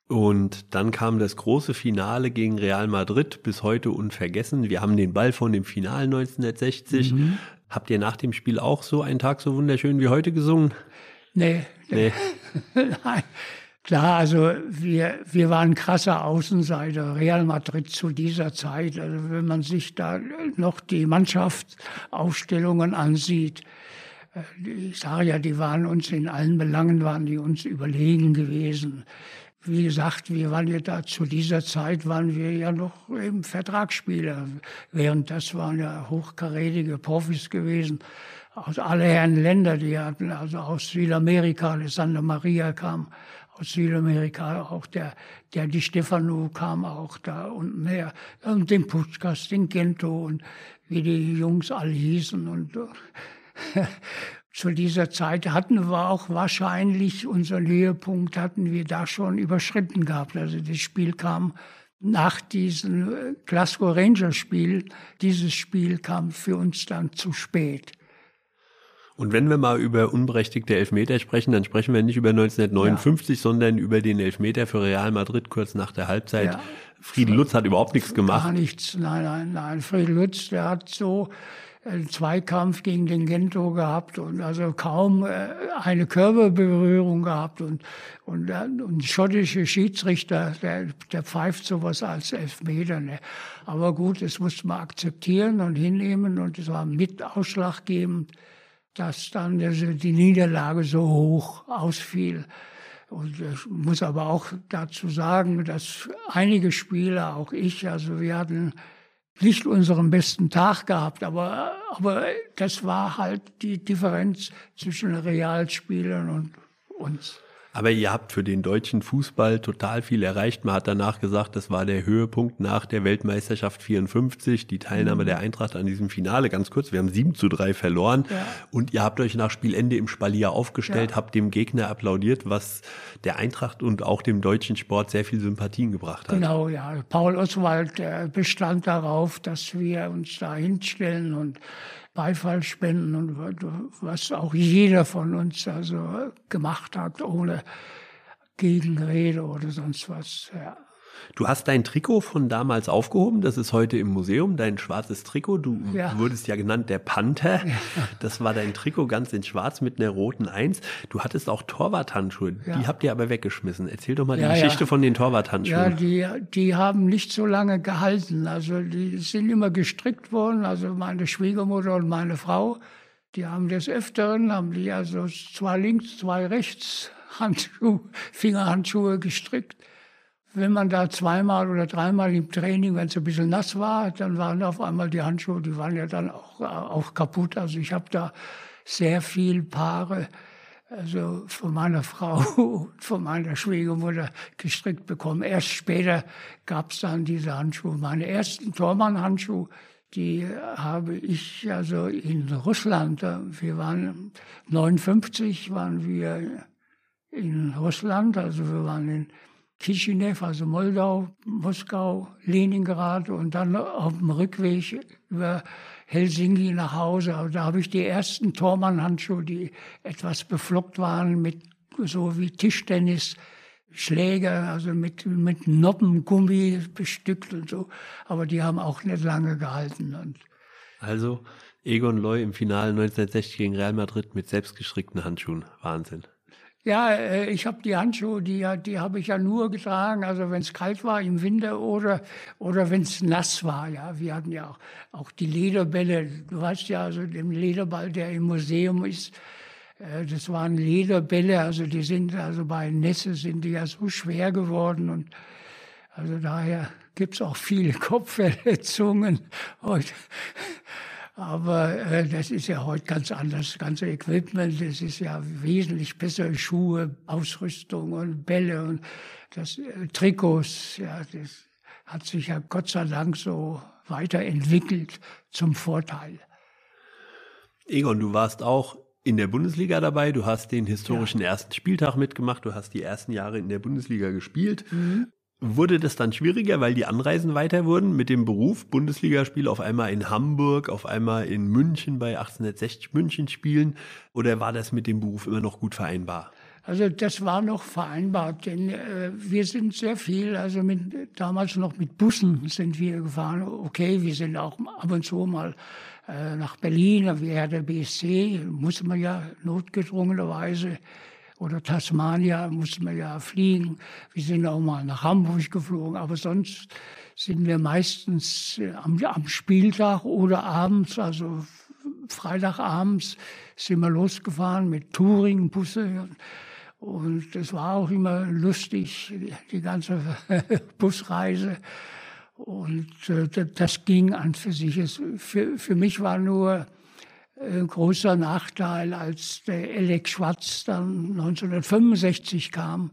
Und dann kam das große Finale gegen Real Madrid, bis heute unvergessen. Wir haben den Ball von dem Finale 1960. Mhm. Habt ihr nach dem Spiel auch so einen Tag so wunderschön wie heute gesungen? Nee, Nee. Nein. Klar, also wir, wir waren krasser Außenseiter. Real Madrid zu dieser Zeit. Also wenn man sich da noch die Mannschaftsaufstellungen ansieht, äh, ich sage ja, die waren uns in allen Belangen, waren die uns überlegen gewesen. Wie gesagt, wir waren ja da zu dieser Zeit waren wir ja noch eben Vertragsspieler. Während das waren ja hochkarätige Profis gewesen aus aller Herren Länder, die hatten also aus Südamerika, Alessandro Maria kam aus Südamerika, auch der, der Di Stefano kam auch da unten her, und den Putschkas, den Gento und wie die Jungs alle hießen und zu dieser Zeit hatten wir auch wahrscheinlich unseren Höhepunkt hatten wir da schon überschritten gehabt. Also das Spiel kam nach diesem Glasgow Rangers Spiel. Dieses Spiel kam für uns dann zu spät. Und wenn wir mal über unberechtigte Elfmeter sprechen, dann sprechen wir nicht über 1959, ja. sondern über den Elfmeter für Real Madrid kurz nach der Halbzeit. Ja. Friedel Lutz hat überhaupt nichts gemacht. Gar nichts, nein, nein, nein. Friedel Lutz, der hat so Zweikampf gegen den Gento gehabt und also kaum äh, eine Körperberührung gehabt und und, und schottische Schiedsrichter, der, der pfeift sowas als Elfmeter. Ne? Aber gut, das musste man akzeptieren und hinnehmen und es war mit ausschlaggebend dass dann die Niederlage so hoch ausfiel. Und ich muss aber auch dazu sagen, dass einige Spieler, auch ich, also wir hatten nicht unseren besten Tag gehabt, aber, aber das war halt die Differenz zwischen Realspielern und uns. Aber ihr habt für den deutschen Fußball total viel erreicht. Man hat danach gesagt, das war der Höhepunkt nach der Weltmeisterschaft 54, die Teilnahme mhm. der Eintracht an diesem Finale. Ganz kurz, wir haben 7 zu 3 verloren ja. und ihr habt euch nach Spielende im Spalier aufgestellt, ja. habt dem Gegner applaudiert, was der Eintracht und auch dem deutschen Sport sehr viel Sympathien gebracht hat. Genau, ja. Paul Oswald bestand darauf, dass wir uns da hinstellen und Beifall spenden und was auch jeder von uns also gemacht hat, ohne Gegenrede oder sonst was. Ja. Du hast dein Trikot von damals aufgehoben, das ist heute im Museum, dein schwarzes Trikot. Du ja. wurdest ja genannt der Panther. Ja. Das war dein Trikot ganz in schwarz mit einer roten Eins. Du hattest auch Torwarthandschuhe, ja. die habt ihr aber weggeschmissen. Erzähl doch mal die Geschichte von den Torwarthandschuhen. Ja, die, die haben nicht so lange gehalten. Also die sind immer gestrickt worden. Also meine Schwiegermutter und meine Frau, die haben des Öfteren, haben die also zwei links, zwei rechts Handschuhe, Fingerhandschuhe gestrickt wenn man da zweimal oder dreimal im Training, wenn es ein bisschen nass war, dann waren auf einmal die Handschuhe, die waren ja dann auch, auch kaputt. Also ich habe da sehr viel Paare, also von meiner Frau und von meiner Schwiegermutter gestrickt bekommen. Erst später gab es dann diese Handschuhe. Meine ersten Tormann-Handschuhe, die habe ich also in Russland, wir waren 59, waren wir in Russland, also wir waren in Kishinev, also Moldau, Moskau, Leningrad und dann auf dem Rückweg über Helsinki nach Hause. Also da habe ich die ersten Tormann-Handschuhe, die etwas beflockt waren mit so wie Tischtennis. Schläger, also mit, mit Noppengummi bestückt und so. Aber die haben auch nicht lange gehalten. Und also Egon Loy im Finale 1960 gegen Real Madrid mit selbstgestrickten Handschuhen. Wahnsinn. Ja, äh, ich habe die Handschuhe, die, die habe ich ja nur getragen, also wenn es kalt war im Winter oder, oder wenn es nass war. Ja, wir hatten ja auch, auch die Lederbälle. Du weißt ja, also den Lederball, der im Museum ist, äh, das waren Lederbälle, also die sind, also bei Nässe sind die ja so schwer geworden und also daher gibt's auch viele Kopfverletzungen heute. Aber äh, das ist ja heute ganz anders. Das ganze Equipment, das ist ja wesentlich besser. Schuhe, Ausrüstung und Bälle und das äh, Trikots. Ja, das hat sich ja Gott sei Dank so weiterentwickelt zum Vorteil. Egon, du warst auch in der Bundesliga dabei. Du hast den historischen ja. ersten Spieltag mitgemacht. Du hast die ersten Jahre in der Bundesliga gespielt. Mhm. Wurde das dann schwieriger, weil die Anreisen weiter wurden mit dem Beruf? Bundesligaspiel auf einmal in Hamburg, auf einmal in München bei 1860 München spielen? Oder war das mit dem Beruf immer noch gut vereinbar? Also das war noch vereinbar, denn äh, wir sind sehr viel, also mit, damals noch mit Bussen sind wir gefahren. Okay, wir sind auch ab und zu mal äh, nach Berlin, wie der BSC, muss man ja notgedrungenerweise oder Tasmania mussten wir ja fliegen. Wir sind auch mal nach Hamburg geflogen, aber sonst sind wir meistens äh, am, am Spieltag oder abends, also Freitagabends sind wir losgefahren mit Touringbusse. Und es war auch immer lustig, die ganze Busreise. Und äh, das ging an für sich. für, für mich war nur großer Nachteil, als der Elek Schwarz dann 1965 kam,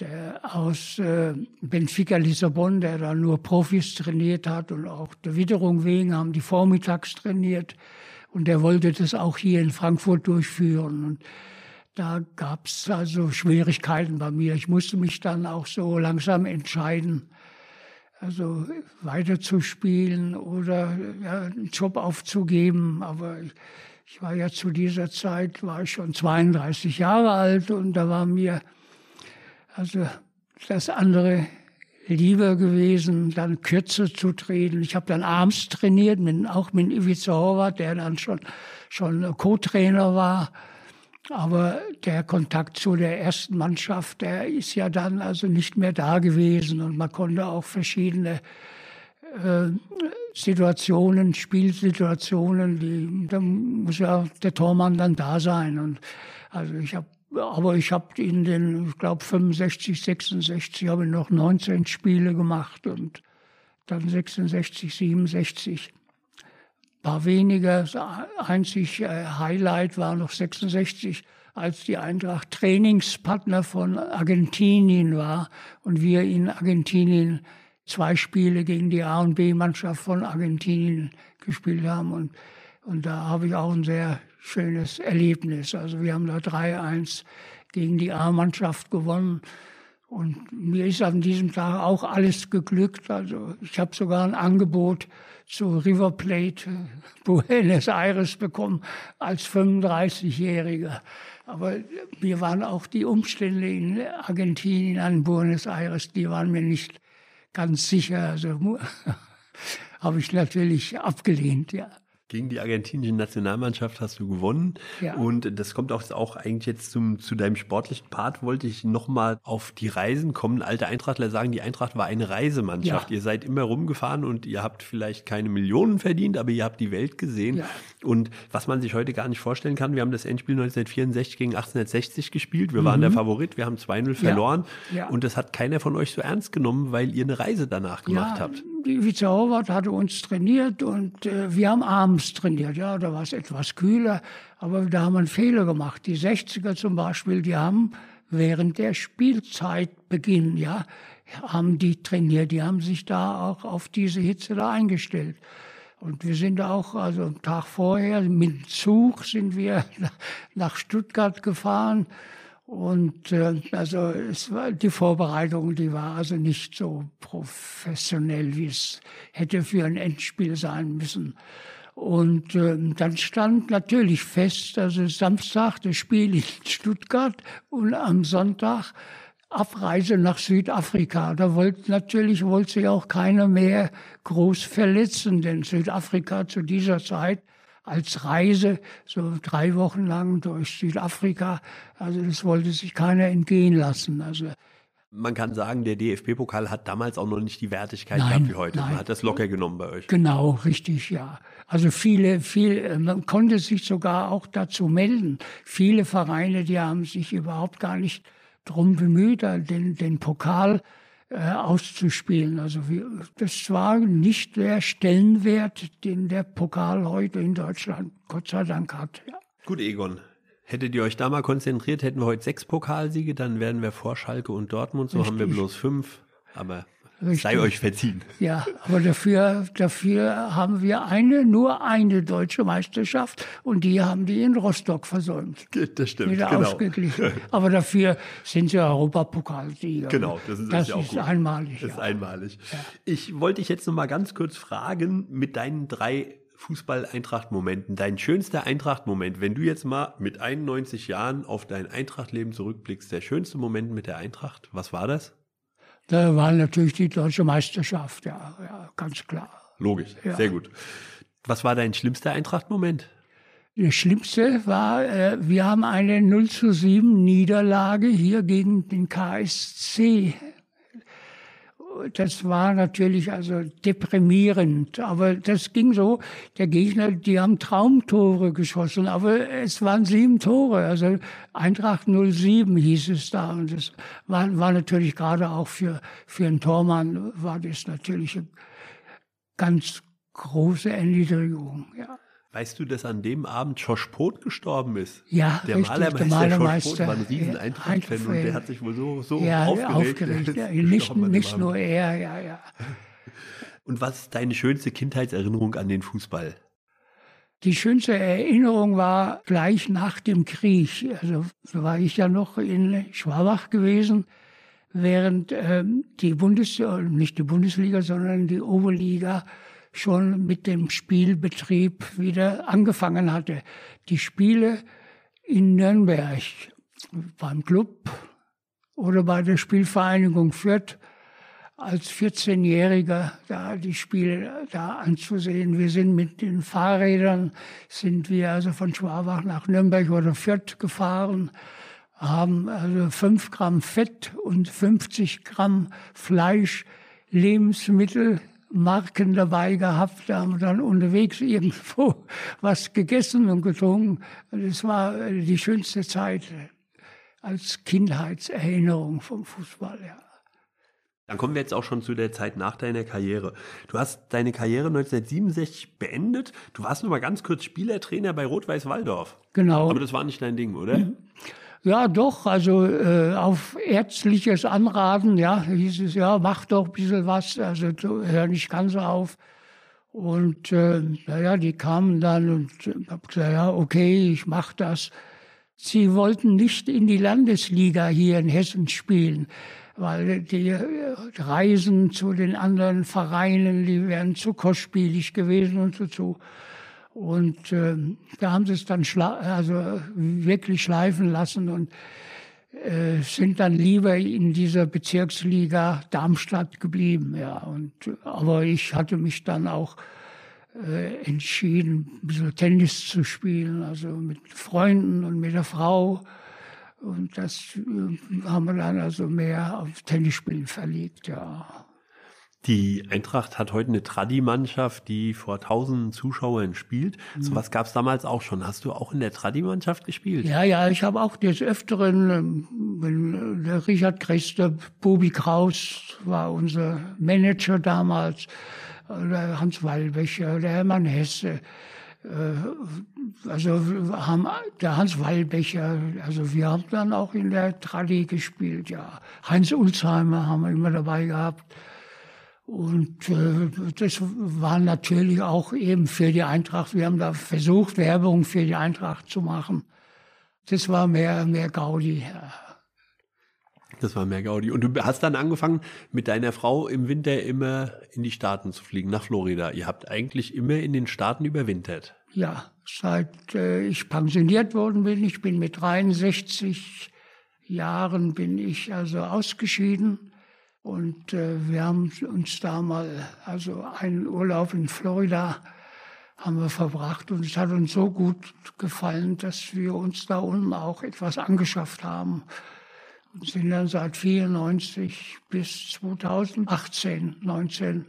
der aus äh, Benfica Lissabon, der da nur Profis trainiert hat und auch der Witterung wegen haben die vormittags trainiert und der wollte das auch hier in Frankfurt durchführen und da gab es also Schwierigkeiten bei mir. Ich musste mich dann auch so langsam entscheiden, also weiterzuspielen oder ja, einen Job aufzugeben. Aber ich, ich war ja zu dieser Zeit, war ich schon 32 Jahre alt und da war mir also das andere lieber gewesen, dann kürzer zu treten. Ich habe dann abends trainiert, mit, auch mit Ivica Horvath, der dann schon, schon Co-Trainer war. Aber der Kontakt zu der ersten Mannschaft, der ist ja dann also nicht mehr da gewesen und man konnte auch verschiedene äh, Situationen, Spielsituationen, die, da muss ja der Tormann dann da sein. Und also ich habe aber ich habe in den, ich glaube 65, 66 habe ich noch 19 Spiele gemacht und dann 66, 67 paar weniger. Das einzig äh, Highlight war noch 66, als die Eintracht Trainingspartner von Argentinien war und wir in Argentinien zwei Spiele gegen die A- und B-Mannschaft von Argentinien gespielt haben. Und, und da habe ich auch ein sehr schönes Erlebnis. Also wir haben da 3-1 gegen die A-Mannschaft gewonnen. Und mir ist an diesem Tag auch alles geglückt. Also ich habe sogar ein Angebot zu River Plate Buenos Aires bekommen als 35-Jähriger. Aber mir waren auch die Umstände in Argentinien an Buenos Aires, die waren mir nicht ganz sicher. Also habe ich natürlich abgelehnt, ja. Gegen die argentinische Nationalmannschaft hast du gewonnen. Ja. Und das kommt auch, auch eigentlich jetzt zum, zu deinem sportlichen Part, wollte ich nochmal auf die Reisen kommen. Alte Eintrachtler sagen, die Eintracht war eine Reisemannschaft. Ja. Ihr seid immer rumgefahren und ihr habt vielleicht keine Millionen verdient, aber ihr habt die Welt gesehen. Ja. Und was man sich heute gar nicht vorstellen kann, wir haben das Endspiel 1964 gegen 1860 gespielt. Wir mhm. waren der Favorit, wir haben 2-0 verloren. Und das hat keiner von euch so ernst genommen, weil ihr eine Reise danach gemacht habt. Vize Horvath hatte uns trainiert und äh, wir haben abends trainiert. Ja, da war es etwas kühler, aber da haben wir einen Fehler gemacht. Die 60er zum Beispiel, die haben während der Spielzeit beginnen, ja, haben die trainiert. Die haben sich da auch auf diese Hitze da eingestellt. Und wir sind auch, also einen Tag vorher, mit dem Zug sind wir nach Stuttgart gefahren und äh, also es war die Vorbereitung, die war also nicht so professionell, wie es hätte für ein Endspiel sein müssen. Und äh, dann stand natürlich fest, also Samstag das Spiel in Stuttgart und am Sonntag Abreise nach Südafrika. Da wollte natürlich wollte sich auch keiner mehr groß verletzen, denn Südafrika zu dieser Zeit als Reise, so drei Wochen lang durch Südafrika. Also das wollte sich keiner entgehen lassen. Also man kann sagen, der DFB-Pokal hat damals auch noch nicht die Wertigkeit nein, gehabt wie heute. Nein. Man hat das locker genommen bei euch. Genau, richtig, ja. Also viele, viel, man konnte sich sogar auch dazu melden. Viele Vereine, die haben sich überhaupt gar nicht drum bemüht, den, den Pokal äh, auszuspielen. Also das war nicht der Stellenwert, den der Pokal heute in Deutschland Gott sei Dank hat. Ja. Gut, Egon. Hättet ihr euch da mal konzentriert, hätten wir heute sechs Pokalsiege, dann wären wir vor Schalke und Dortmund. So Richtig. haben wir bloß fünf. Aber Richtig. Sei euch verziehen. Ja, aber dafür, dafür haben wir eine, nur eine deutsche Meisterschaft und die haben die in Rostock versäumt. Das stimmt, Wieder genau. ausgeglichen. Aber dafür sind sie Europapokalsieger. Genau, das ist, das ja auch ist einmalig. Das ist ja. einmalig. Ja. Ich wollte dich jetzt noch mal ganz kurz fragen mit deinen drei Fußball-Eintracht-Momenten, dein schönster Eintracht-Moment, wenn du jetzt mal mit 91 Jahren auf dein Eintracht-Leben zurückblickst, der schönste Moment mit der Eintracht, was war das? Da war natürlich die deutsche Meisterschaft, ja, ja ganz klar. Logisch, ja. sehr gut. Was war dein schlimmster Eintracht-Moment? Das Schlimmste war, äh, wir haben eine 0 zu 7 Niederlage hier gegen den KSC das war natürlich also deprimierend, aber das ging so. Der Gegner, die haben Traumtore geschossen, aber es waren sieben Tore. Also Eintracht 07 hieß es da und das war, war natürlich gerade auch für für einen Tormann war das natürlich eine ganz große Erniedrigung. Ja. Weißt du, dass an dem Abend Josh Poth gestorben ist? Ja, der richtig, Malermeister, der Malermeister. Josh Poth war ein riesen Eintracht-Fan und der hat sich wohl so, so ja, aufgeregt. aufgeregt. Ja, nicht nicht nur er, ja, ja. Und was ist deine schönste Kindheitserinnerung an den Fußball? Die schönste Erinnerung war gleich nach dem Krieg. Also war ich ja noch in Schwabach gewesen, während ähm, die Bundes nicht die Bundesliga, sondern die Oberliga schon mit dem Spielbetrieb wieder angefangen hatte. Die Spiele in Nürnberg beim Club oder bei der Spielvereinigung Fürth als 14-Jähriger da die Spiele da anzusehen. Wir sind mit den Fahrrädern, sind wir also von Schwabach nach Nürnberg oder Fürth gefahren, haben also 5 Gramm Fett und 50 Gramm Fleisch, Lebensmittel, Marken dabei gehabt, da haben wir dann unterwegs irgendwo was gegessen und getrunken. Das war die schönste Zeit als Kindheitserinnerung vom Fußball, ja. Dann kommen wir jetzt auch schon zu der Zeit nach deiner Karriere. Du hast deine Karriere 1967 beendet. Du warst nur mal ganz kurz Spielertrainer bei Rot-Weiß Waldorf. Genau. Aber das war nicht dein Ding, oder? Ja, doch, also äh, auf ärztliches Anraten, ja, hieß es, ja, mach doch ein bisschen was, also hör nicht ganz auf. Und äh, naja, die kamen dann und hab gesagt, ja, okay, ich mach das. Sie wollten nicht in die Landesliga hier in Hessen spielen, weil die äh, Reisen zu den anderen Vereinen, die wären zu kostspielig gewesen und so. so. Und äh, da haben sie es dann also wirklich schleifen lassen und äh, sind dann lieber in dieser Bezirksliga Darmstadt geblieben. Ja, und aber ich hatte mich dann auch äh, entschieden, ein bisschen Tennis zu spielen, also mit Freunden und mit der Frau. Und das äh, haben wir dann also mehr auf Tennisspielen verlegt, ja. Die Eintracht hat heute eine Tradi-Mannschaft, die vor tausenden Zuschauern spielt. Mhm. So was gab es damals auch schon. Hast du auch in der Tradi-Mannschaft gespielt? Ja, ja, ich habe auch des Öfteren, ähm, wenn äh, der Richard Christe, Bubi Kraus war unser Manager damals, äh, der Hans Wallbecher, der Hermann Hesse, äh, also haben der Hans Wallbecher, also wir haben dann auch in der Tradi gespielt, ja. Heinz Ulzheimer haben wir immer dabei gehabt. Und äh, das war natürlich auch eben für die Eintracht. Wir haben da versucht, Werbung für die Eintracht zu machen. Das war mehr, mehr Gaudi. Das war mehr Gaudi. Und du hast dann angefangen, mit deiner Frau im Winter immer in die Staaten zu fliegen, nach Florida. Ihr habt eigentlich immer in den Staaten überwintert. Ja, seit äh, ich pensioniert worden bin, ich bin mit 63 Jahren bin ich also ausgeschieden. Und äh, wir haben uns da mal, also einen Urlaub in Florida haben wir verbracht und es hat uns so gut gefallen, dass wir uns da unten auch etwas angeschafft haben und sind dann seit 94 bis 2018, 19,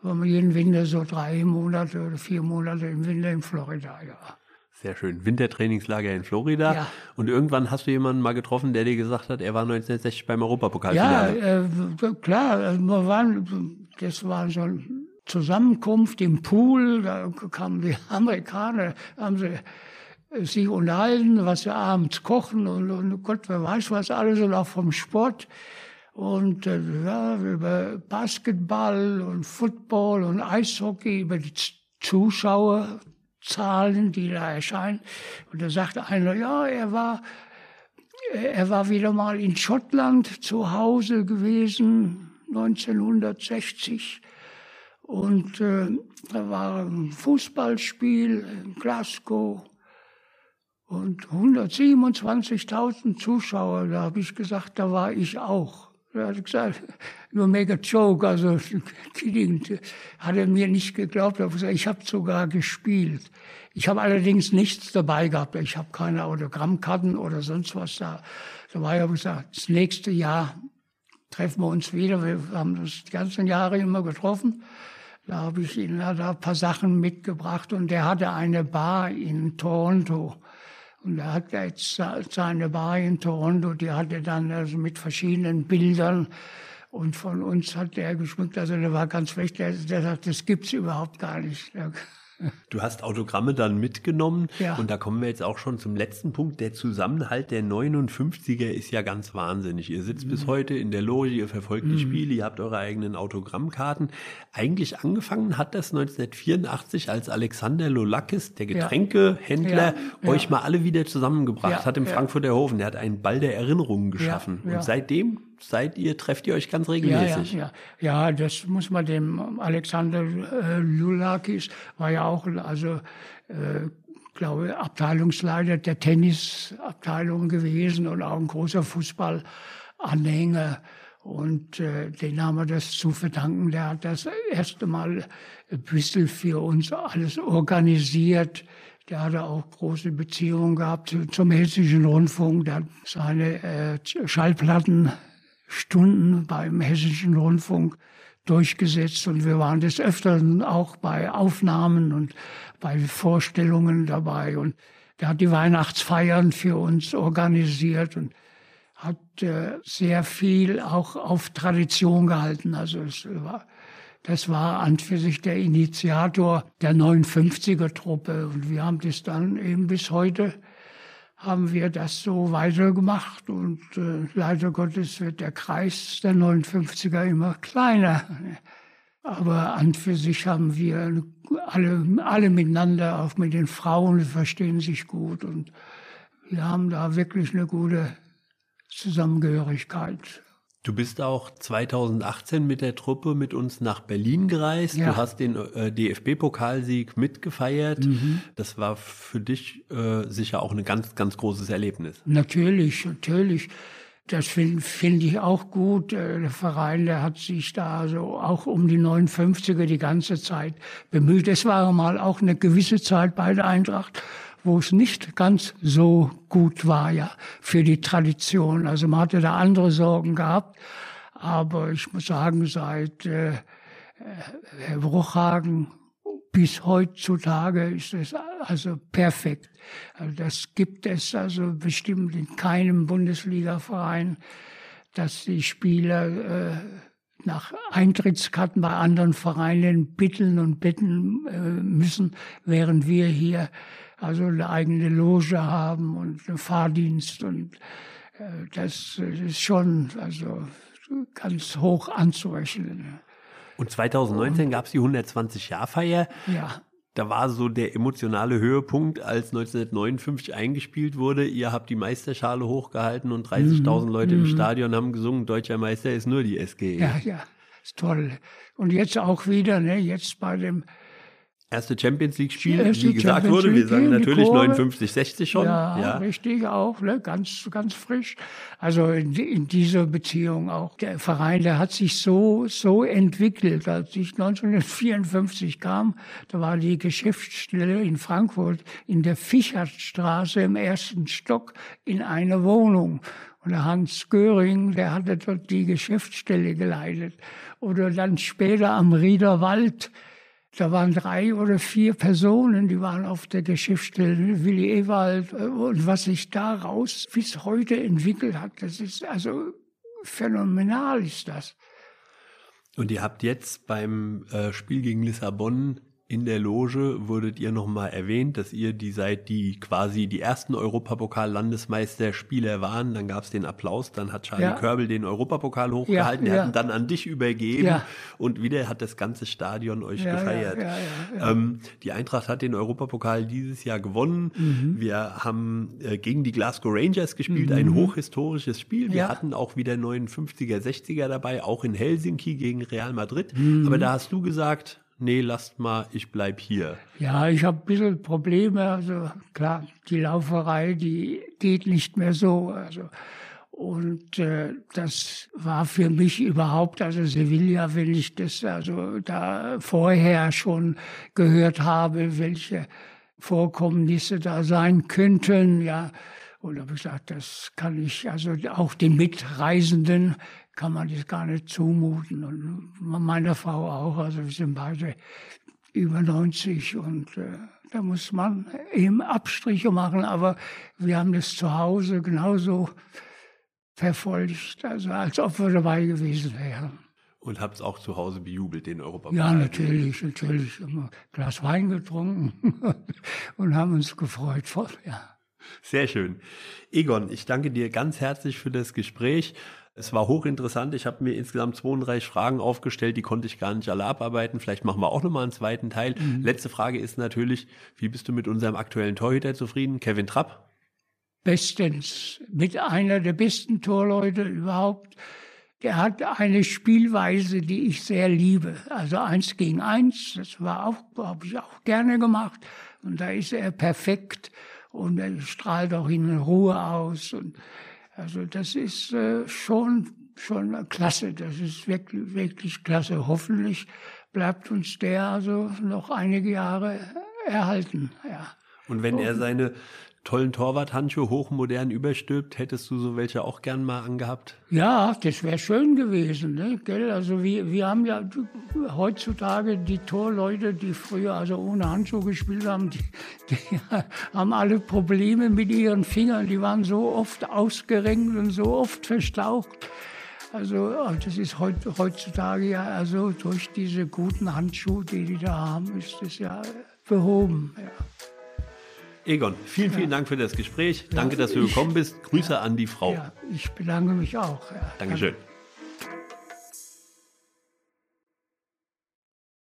waren wir jeden Winter so drei Monate oder vier Monate im Winter in Florida, ja. Sehr schön. Wintertrainingslager in Florida. Ja. Und irgendwann hast du jemanden mal getroffen, der dir gesagt hat, er war 1960 beim Ja, Europapokalfinale. äh, klar, also wir waren, das war so eine Zusammenkunft im Pool, da kamen die Amerikaner, haben sie äh, sich unterhalten, was sie abends kochen und, und Gott, wer weiß was alles und auch vom Sport. Und äh, ja, über Basketball und Football und Eishockey, über die Z- Zuschauerzahlen, die da erscheinen. Und da sagte einer, ja, er war er war wieder mal in Schottland zu Hause gewesen, 1960. Und äh, da war ein Fußballspiel in Glasgow und 127.000 Zuschauer. Da habe ich gesagt, da war ich auch. Er hat gesagt, nur make a joke, also kidding. Hat er mir nicht geglaubt. Er gesagt, ich habe sogar gespielt. Ich habe allerdings nichts dabei gehabt. Ich habe keine Autogrammkarten oder sonst was da. Dabei habe ich gesagt, das nächste Jahr treffen wir uns wieder. Wir haben uns die ganzen Jahre immer getroffen. Da habe ich ihm da ein paar Sachen mitgebracht und der hatte eine Bar in Toronto. Und er hat jetzt seine Bar in Toronto, die hatte dann also mit verschiedenen Bildern und von uns hat er geschmückt, also der war ganz schlecht, der, der sagt, das gibt's überhaupt gar nicht. Du hast Autogramme dann mitgenommen Ja. und da kommen wir jetzt auch schon zum letzten Punkt. Der Zusammenhalt der 59er ist ja ganz wahnsinnig. Ihr sitzt Mhm. bis heute in der Loge, ihr verfolgt die Spiele, ihr habt eure eigenen Autogrammkarten. Eigentlich angefangen hat das 1984, als Alexander Lolakis, der Getränkehändler, Ja, ja. euch mal alle wieder zusammengebracht hat im. Frankfurter Hofen. Der hat einen Ball der Erinnerungen geschaffen. Und seitdem seid ihr, trefft ihr euch ganz Ja, ja, regelmäßig. ja. ja, das muss man dem Alexander äh, Lulakis war ja auch, also äh, glaube Abteilungsleiter der Tennisabteilung gewesen und auch ein großer Fußballanhänger. Und äh, den haben wir das zu verdanken. Der hat das erste Mal ein bisschen für uns alles organisiert. Der hatte auch große Beziehungen gehabt zu- zum Hessischen Rundfunk. Der hat seine äh, Schallplattenstunden beim Hessischen Rundfunk durchgesetzt. Und wir waren des Öfteren auch bei Aufnahmen und bei Vorstellungen dabei. Und der hat die Weihnachtsfeiern für uns organisiert und hat äh, sehr viel auch auf Tradition gehalten. Also es war, das war an für sich der Initiator der 59er-Truppe und wir haben das dann eben bis heute haben wir das so weitergemacht und äh, leider Gottes wird der Kreis der 59er immer kleiner. Aber an für sich haben wir alle, alle miteinander, auch mit den Frauen, verstehen sich gut und wir haben da wirklich eine gute Zusammengehörigkeit. Du bist auch 2018 mit der Truppe mit uns nach Berlin gereist. Ja. Du hast den äh, DFB-Pokalsieg mitgefeiert. Mhm. Das war für dich äh, sicher auch ein ganz, ganz großes Erlebnis. Natürlich, natürlich. Das finde find ich auch gut. Äh, Der Verein, der hat sich da so auch um die 59er die ganze Zeit bemüht. Es war mal auch eine gewisse Zeit bei der Eintracht, wo es nicht ganz so gut war, ja, für die Tradition. Also man hatte da andere Sorgen gehabt. Aber ich muss sagen, seit äh, Herr Bruchhagen bis heutzutage ist es also perfekt. Also das gibt es also bestimmt in keinem Bundesligaverein, dass die Spieler äh, nach Eintrittskarten bei anderen Vereinen bitteln und bitten äh, müssen, während wir hier also eine eigene Loge haben und einen Fahrdienst und äh, das ist schon also ganz hoch anzurechnen. Und 2019 gab es die 120-Jahr-Feier. Ja. Da war so der emotionale Höhepunkt, als 1959 eingespielt wurde. Ihr habt die Meisterschale hochgehalten und 30.000 Leute im Stadion haben gesungen, deutscher Meister ist nur die SGE. Ja, ja, ist toll. Und jetzt auch wieder, ne, jetzt bei dem, Erste Champions League-Spiel, wie gesagt Champions wurde, wir sagen natürlich Kurve. 59, 60 schon. ja, ja. richtig auch, ne, ganz, ganz frisch. Also in, in dieser Beziehung auch. Der Verein, der hat sich so, so entwickelt. Als ich 1954 kam, da war die Geschäftsstelle in Frankfurt in der Fichertstraße im ersten Stock in einer Wohnung. Und der Hans Göring, der hatte dort die Geschäftsstelle geleitet. Oder dann später am Riederwald, da waren drei oder vier Personen, die waren auf der Geschäftsstelle, Willi Ewald. äh, Und was sich daraus bis heute entwickelt hat, das ist also phänomenal ist das. Und ihr habt jetzt beim äh, Spiel gegen Lissabon in der Loge wurdet ihr nochmal erwähnt, dass ihr die seid, die quasi die ersten Europapokal-Landesmeisterspieler waren. Dann gab es den Applaus, dann hat Charlie Ja. Körbel den Europapokal hochgehalten, Ja, ja. hat ihn dann an dich übergeben Ja. und wieder hat das ganze Stadion euch gefeiert. Ähm, die Eintracht hat den Europapokal dieses Jahr gewonnen. Mhm. Wir haben äh, gegen die Glasgow Rangers gespielt, ein hochhistorisches Spiel. Wir hatten auch wieder 59er, 60er dabei, auch in Helsinki gegen Real Madrid. Mhm. Aber da hast du gesagt, nee, lasst mal, ich bleib hier. Ja, ich habe ein bisschen Probleme. Also klar, die Lauferei, die geht nicht mehr so. Also und äh, das war für mich überhaupt, also Sevilla, wenn ich das also da vorher schon gehört habe, welche Vorkommnisse da sein könnten, ja. Und da habe ich gesagt, das kann ich, also auch den Mitreisenden kann man das gar nicht zumuten. Und meiner Frau auch, also wir sind beide über 90 und äh, da muss man eben Abstriche machen, aber wir haben das zu Hause genauso verfolgt, also als ob wir dabei gewesen wären. Und habt es auch zu Hause bejubelt, den Europapokal? Ja, natürlich, natürlich. Immer Glas Wein getrunken und haben uns gefreut. Ja. Sehr schön. Egon, ich danke dir ganz herzlich für das Gespräch. Es war hochinteressant. Ich habe mir insgesamt 32 Fragen aufgestellt, die konnte ich gar nicht alle abarbeiten. Vielleicht machen wir auch nochmal einen zweiten Teil. Mhm. Letzte Frage ist natürlich, wie bist du mit unserem aktuellen Torhüter zufrieden? Kevin Trapp? Bestens. Mit einer der besten Torleute überhaupt. Der hat eine Spielweise, die ich sehr liebe. Also eins gegen eins, das war auch, habe ich auch gerne gemacht. Und da ist er perfekt und er strahlt auch in Ruhe aus. Und also das ist äh, schon schon klasse. Das ist wirklich wirklich klasse. Hoffentlich bleibt uns der also noch einige Jahre erhalten. Ja. Und wenn er seine tollen Torwarthandschuhe hochmodern überstülpt, hättest du so welche auch gern mal angehabt? Ja, das wäre schön gewesen, ne? Gell? Also wir, wir haben ja heutzutage die Torleute, die früher also ohne Handschuhe gespielt haben, die, die haben alle Probleme mit ihren Fingern. Die waren so oft ausgerenkt und so oft verstaucht. Also das ist heutzutage ja also durch diese guten Handschuhe, die die da haben, ist das ja behoben. Ja. Egon, vielen, vielen Dank für das Gespräch. Danke, dass du gekommen bist. Grüße an die Frau. Ja, ich bedanke mich auch. Ja. Dankeschön. Danke.